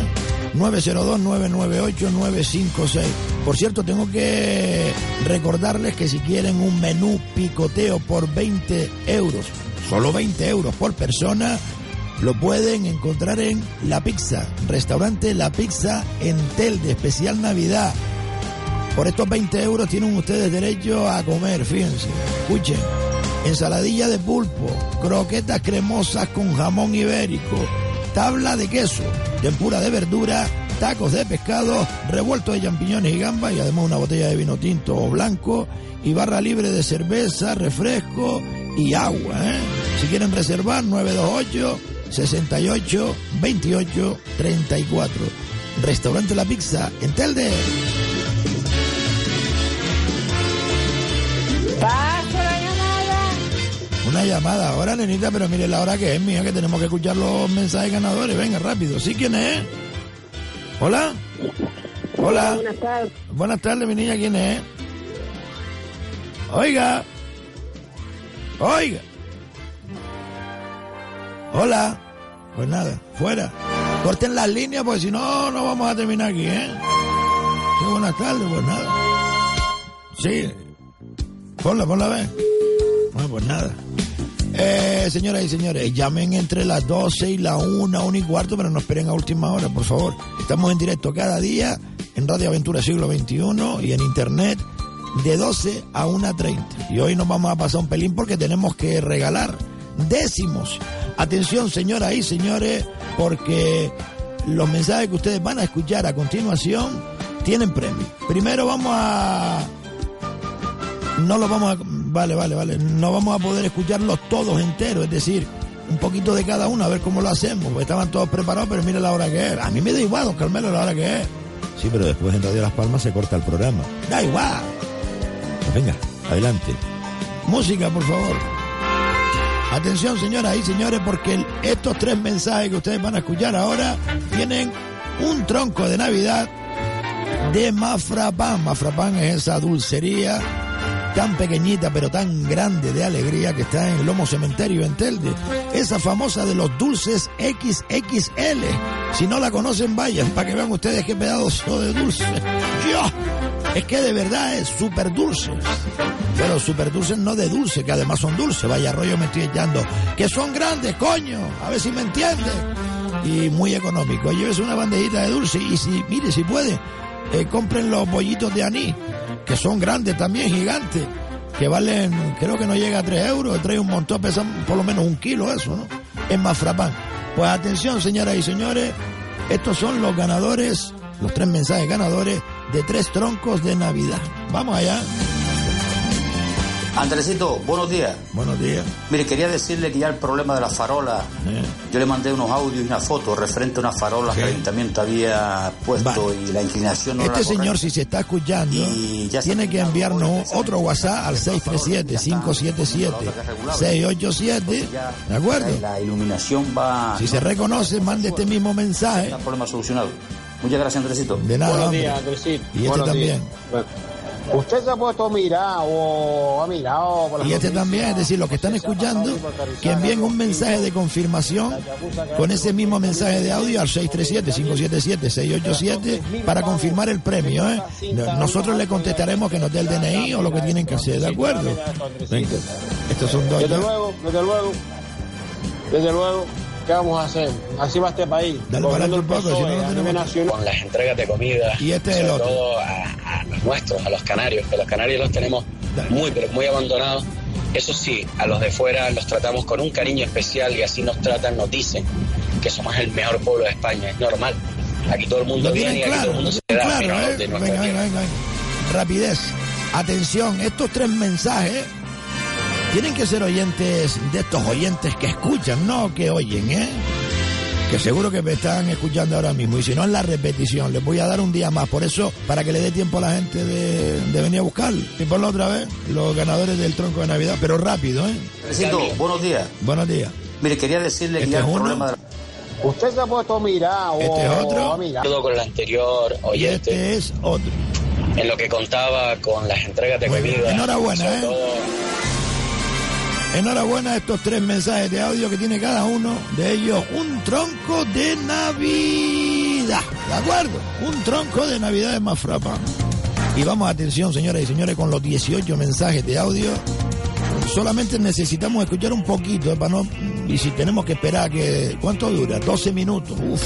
902-998-956. Por cierto, tengo que recordarles que si quieren un menú picoteo por 20 euros, solo 20 euros por persona, lo pueden encontrar en La Pizza, restaurante La Pizza en Tel de especial Navidad. Por estos 20 euros tienen ustedes derecho a comer, fíjense. Escuchen, ensaladilla de pulpo, croquetas cremosas con jamón ibérico, tabla de queso, tempura de verdura, tacos de pescado, revuelto de champiñones y gambas y además una botella de vino tinto o blanco y barra libre de cerveza, refresco y agua. ¿eh? Si quieren reservar, 928 68 28 34. Restaurante La Pizza en Telde. Una llamada ahora, nenita, pero mire la hora que es, mía, que tenemos que escuchar los mensajes ganadores. Venga, rápido. ¿Sí quién es? Hola. Hola. Buenas tardes. Buenas tardes, mi niña, ¿quién es? Oiga. Oiga. Hola. Pues nada, fuera. Corten las líneas, porque si no, no vamos a terminar aquí, ¿eh? Sí, buenas tardes, pues nada. Sí. Ponla, ponla, ver. Bueno, pues nada. Eh, señoras y señores, llamen entre las 12 y la 1, 1 y cuarto, pero no esperen a última hora, por favor. Estamos en directo cada día en Radio Aventura Siglo XXI y en Internet de 12 a 1.30. Y hoy nos vamos a pasar un pelín porque tenemos que regalar décimos. Atención, señoras y señores, porque los mensajes que ustedes van a escuchar a continuación tienen premio. Primero vamos a... No los vamos a... Vale, vale, vale. No vamos a poder escucharlos todos enteros, es decir, un poquito de cada uno, a ver cómo lo hacemos. Porque estaban todos preparados, pero mire la hora que es. A mí me da igual, don Carmelo, la hora que es. Sí, pero después en Radio Las Palmas se corta el programa. Da igual. Pues venga, adelante. Música, por favor. Atención, señoras y señores, porque el- estos tres mensajes que ustedes van a escuchar ahora tienen un tronco de Navidad de Mafrapan. Mafrapan es esa dulcería tan pequeñita pero tan grande de alegría que está en el Lomo Cementerio en Telde. Esa famosa de los dulces XXL. Si no la conocen, vayan para que vean ustedes qué pedazo de dulce. ¡Dios! Es que de verdad es súper dulce. Pero súper dulces no de dulce, que además son dulces. Vaya rollo me estoy echando. Que son grandes, coño. A ver si me entienden. Y muy económico. Llévese una bandejita de dulce y si, mire, si puede, eh, compren los bollitos de anís, que son grandes también, gigantes, que valen, creo que no llega a 3 euros, trae un montón, pesan por lo menos un kilo eso, ¿no? Es más frapán. Pues atención, señoras y señores, estos son los ganadores, los tres mensajes ganadores de tres troncos de Navidad. Vamos allá. Andresito, buenos días. Buenos días. Mire, quería decirle que ya el problema de las farolas, yo le mandé unos audios y una foto referente a unas farolas que el ayuntamiento había puesto y la inclinación no Este era señor, si se está escuchando, tiene que enviarnos otro WhatsApp al 637-577-687. ¿De acuerdo? La iluminación va. Si se reconoce, mande este mismo mensaje. El problema solucionado. Muchas gracias, Andresito. De nada. Buenos hombre. días, Andresito. Y este Buenos también. días. Usted se ha puesto a mirar o ha mirado por Y este también, es decir, los que están escuchando, que envíen un mensaje de confirmación con ese mismo mensaje de audio al 637-577-687 para confirmar el premio. ¿eh? No- Nosotros le contestaremos que nos dé el DNI o lo que tienen que hacer, ¿de acuerdo? Venga, estos son dos. Desde luego, desde luego, desde luego, ¿qué vamos a hacer? Así va este país. Dale para un poco, si no, no tenemos- con las entregas de comida, Y este es el sobre otro. todo a, a los nuestros, a los canarios, que los canarios los tenemos muy, pero muy abandonados. Eso sí, a los de fuera los tratamos con un cariño especial y así nos tratan, nos dicen que somos el mejor pueblo de España, es normal. Aquí todo el mundo viene y aquí todo el claro, mundo se tienen da claro, ¿eh? de nuestra Venga, venga, venga. Rapidez. Atención, estos tres mensajes tienen que ser oyentes de estos oyentes que escuchan, no que oyen, ¿eh? Que seguro que me están escuchando ahora mismo. Y si no, en la repetición. Les voy a dar un día más. Por eso, para que le dé tiempo a la gente de, de venir a buscar. Y ponlo otra vez, los ganadores del tronco de Navidad. Pero rápido, ¿eh? Buenos días. Buenos días. Mire, quería decirle que Este ya es el uno. problema de Usted se ha puesto a mirar o Este es otro. mirado. Todo con el anterior Y oyente, este es otro. en lo que contaba con las entregas de comida. Enhorabuena, ¿eh? todo Enhorabuena a estos tres mensajes de audio que tiene cada uno de ellos un tronco de Navidad. ¿De acuerdo? Un tronco de Navidad es más frapa. Y vamos, atención, señoras y señores, con los 18 mensajes de audio. Solamente necesitamos escuchar un poquito, ¿eh? para no. Y si tenemos que esperar que. ¿Cuánto dura? 12 minutos. Uf.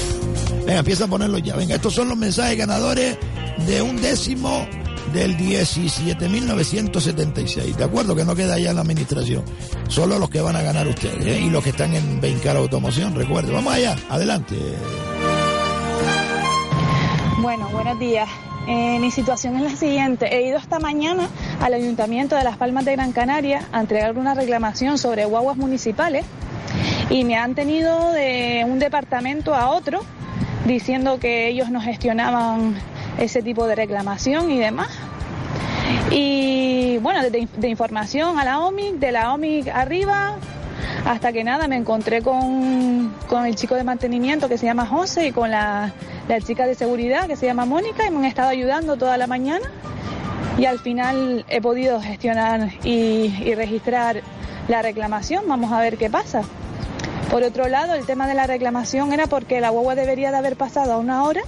Venga, empieza a ponerlo ya. Venga, estos son los mensajes ganadores de un décimo del 17.976. ¿De acuerdo? Que no queda ya la administración. Solo los que van a ganar ustedes ¿eh? y los que están en Bencar Automoción. Recuerde. Vamos allá. Adelante. Bueno, buenos días. Eh, mi situación es la siguiente. He ido esta mañana al Ayuntamiento de Las Palmas de Gran Canaria a entregar una reclamación sobre guaguas municipales y me han tenido de un departamento a otro diciendo que ellos no gestionaban ese tipo de reclamación y demás. Y bueno, de, información a la OMIC, de la OMIC arriba, hasta que nada me encontré con, con el chico de mantenimiento que se llama José y con la, la chica de seguridad que se llama Mónica y me han estado ayudando toda la mañana y al final he podido gestionar y, y registrar la reclamación. Vamos a ver qué pasa. Por otro lado, el tema de la reclamación era porque la guagua debería de haber pasado a una hora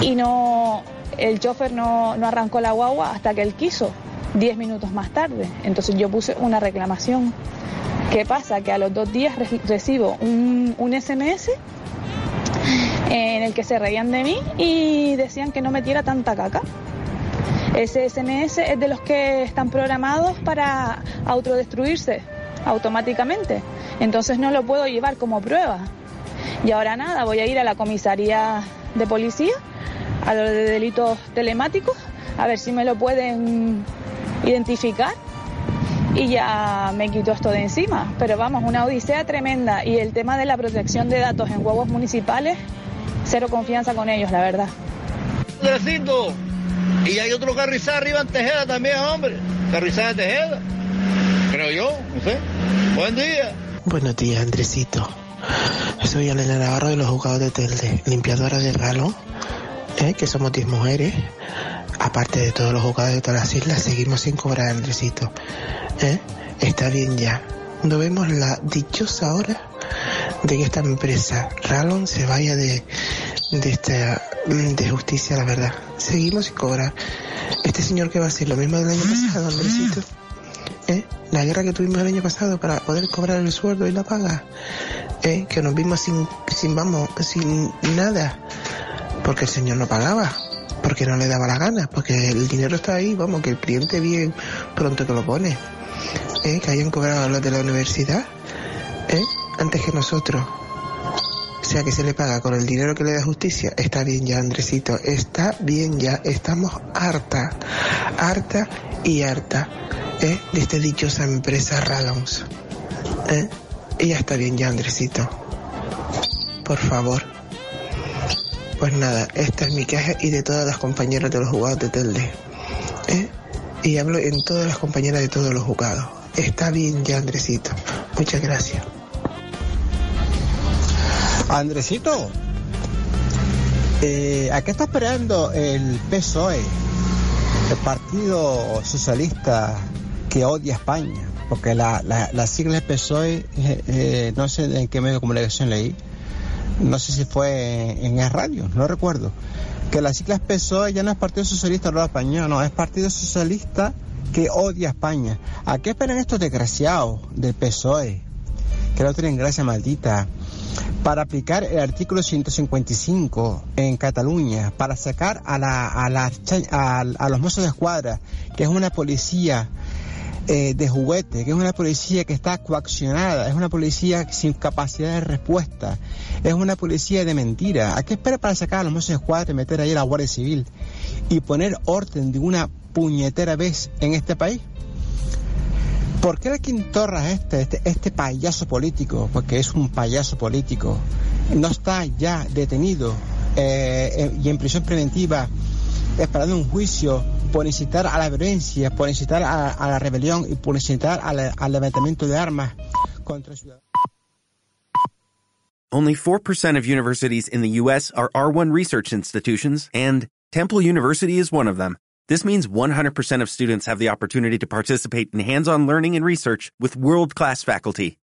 y no el chofer no, no arrancó la guagua hasta que él quiso, 10 minutos más tarde. Entonces yo puse una reclamación. ¿Qué pasa? Que a los dos días re- recibo un, un SMS en el que se reían de mí y decían que no metiera tanta caca. Ese SMS es de los que están programados para autodestruirse automáticamente. Entonces no lo puedo llevar como prueba. Y ahora nada, voy a ir a la comisaría de policía, a lo de delitos telemáticos, a ver si me lo pueden identificar y ya me quito esto de encima. Pero vamos, una odisea tremenda y el tema de la protección de datos en huevos municipales, cero confianza con ellos, la verdad. Andresito, y hay otro carrizal arriba en Tejeda también, hombre. Carrizal de Tejeda. Creo yo, no sé. Buen día. Buenos días, Andresito. Soy Elena Navarro de los juzgados de Telde, limpiadora de Ralo, ¿eh? que somos 10 mujeres. Aparte de todos los juzgados de todas las islas, seguimos sin cobrar, Andresito. ¿eh? Está bien ya. No vemos la dichosa hora de que esta empresa, Ralon, se vaya de, de esta de justicia, la verdad. Seguimos sin cobrar. Este señor que va a hacer lo mismo del año pasado, Andresito. ¿eh? La guerra que tuvimos el año pasado para poder cobrar el sueldo y la paga. ¿Eh? Que nos vimos sin, sin, vamos, sin nada. Porque el señor no pagaba. Porque no le daba la gana. Porque el dinero está ahí, vamos, que el cliente bien pronto que lo pone. ¿eh? Que hayan cobrado los de la universidad. ¿eh? Antes que nosotros. sea que se le paga con el dinero que le da justicia. Está bien ya, Andresito, está bien ya. Estamos harta, harta y harta ¿eh? de esta dichosa empresa Ragons. ¿eh? Ya está bien ya, Andresito. Por favor. Pues nada, esta es mi queja y de todas las compañeras de los jugados de Telde. ¿eh? Y hablo en todas las compañeras de todos los jugados. Está bien ya, Andresito. Muchas gracias. Andresito, eh, ¿a qué está esperando el PSOE, el Partido Socialista que odia España? Porque la, la, sigla del PSOE, eh, eh, no sé en qué medio de comunicación leí, no sé si fue en, el radio, no recuerdo, que la sigla PSOE ya no es Partido Socialista de España, no, es Partido Socialista que odia a España. ¿A qué esperan estos desgraciados del PSOE? Que no tienen gracia maldita para aplicar el artículo 155 en Cataluña, para sacar a, la, a, la, a, los mozos de escuadra, que es una policía eh, de juguete, que es una policía que está coaccionada, es una policía sin capacidad de respuesta, es una policía de mentira. ¿A qué espera para sacar a los de escuadra y meter ahí a la Guardia Civil y poner orden de una puñetera vez en este país? ¿Por qué la Quintorra este, este, este payaso político, porque es un payaso político, no está ya detenido eh, eh, y en prisión preventiva esperando un juicio por incitar a la violencia, por incitar a, a la rebelión y por incitar al, levantamiento de armas contra ciudadanos? Only 4% of universities in the U.S. are R1 research institutions, and Temple University is one of them. This means 100% of students have the opportunity to participate in hands-on learning and research with world-class faculty.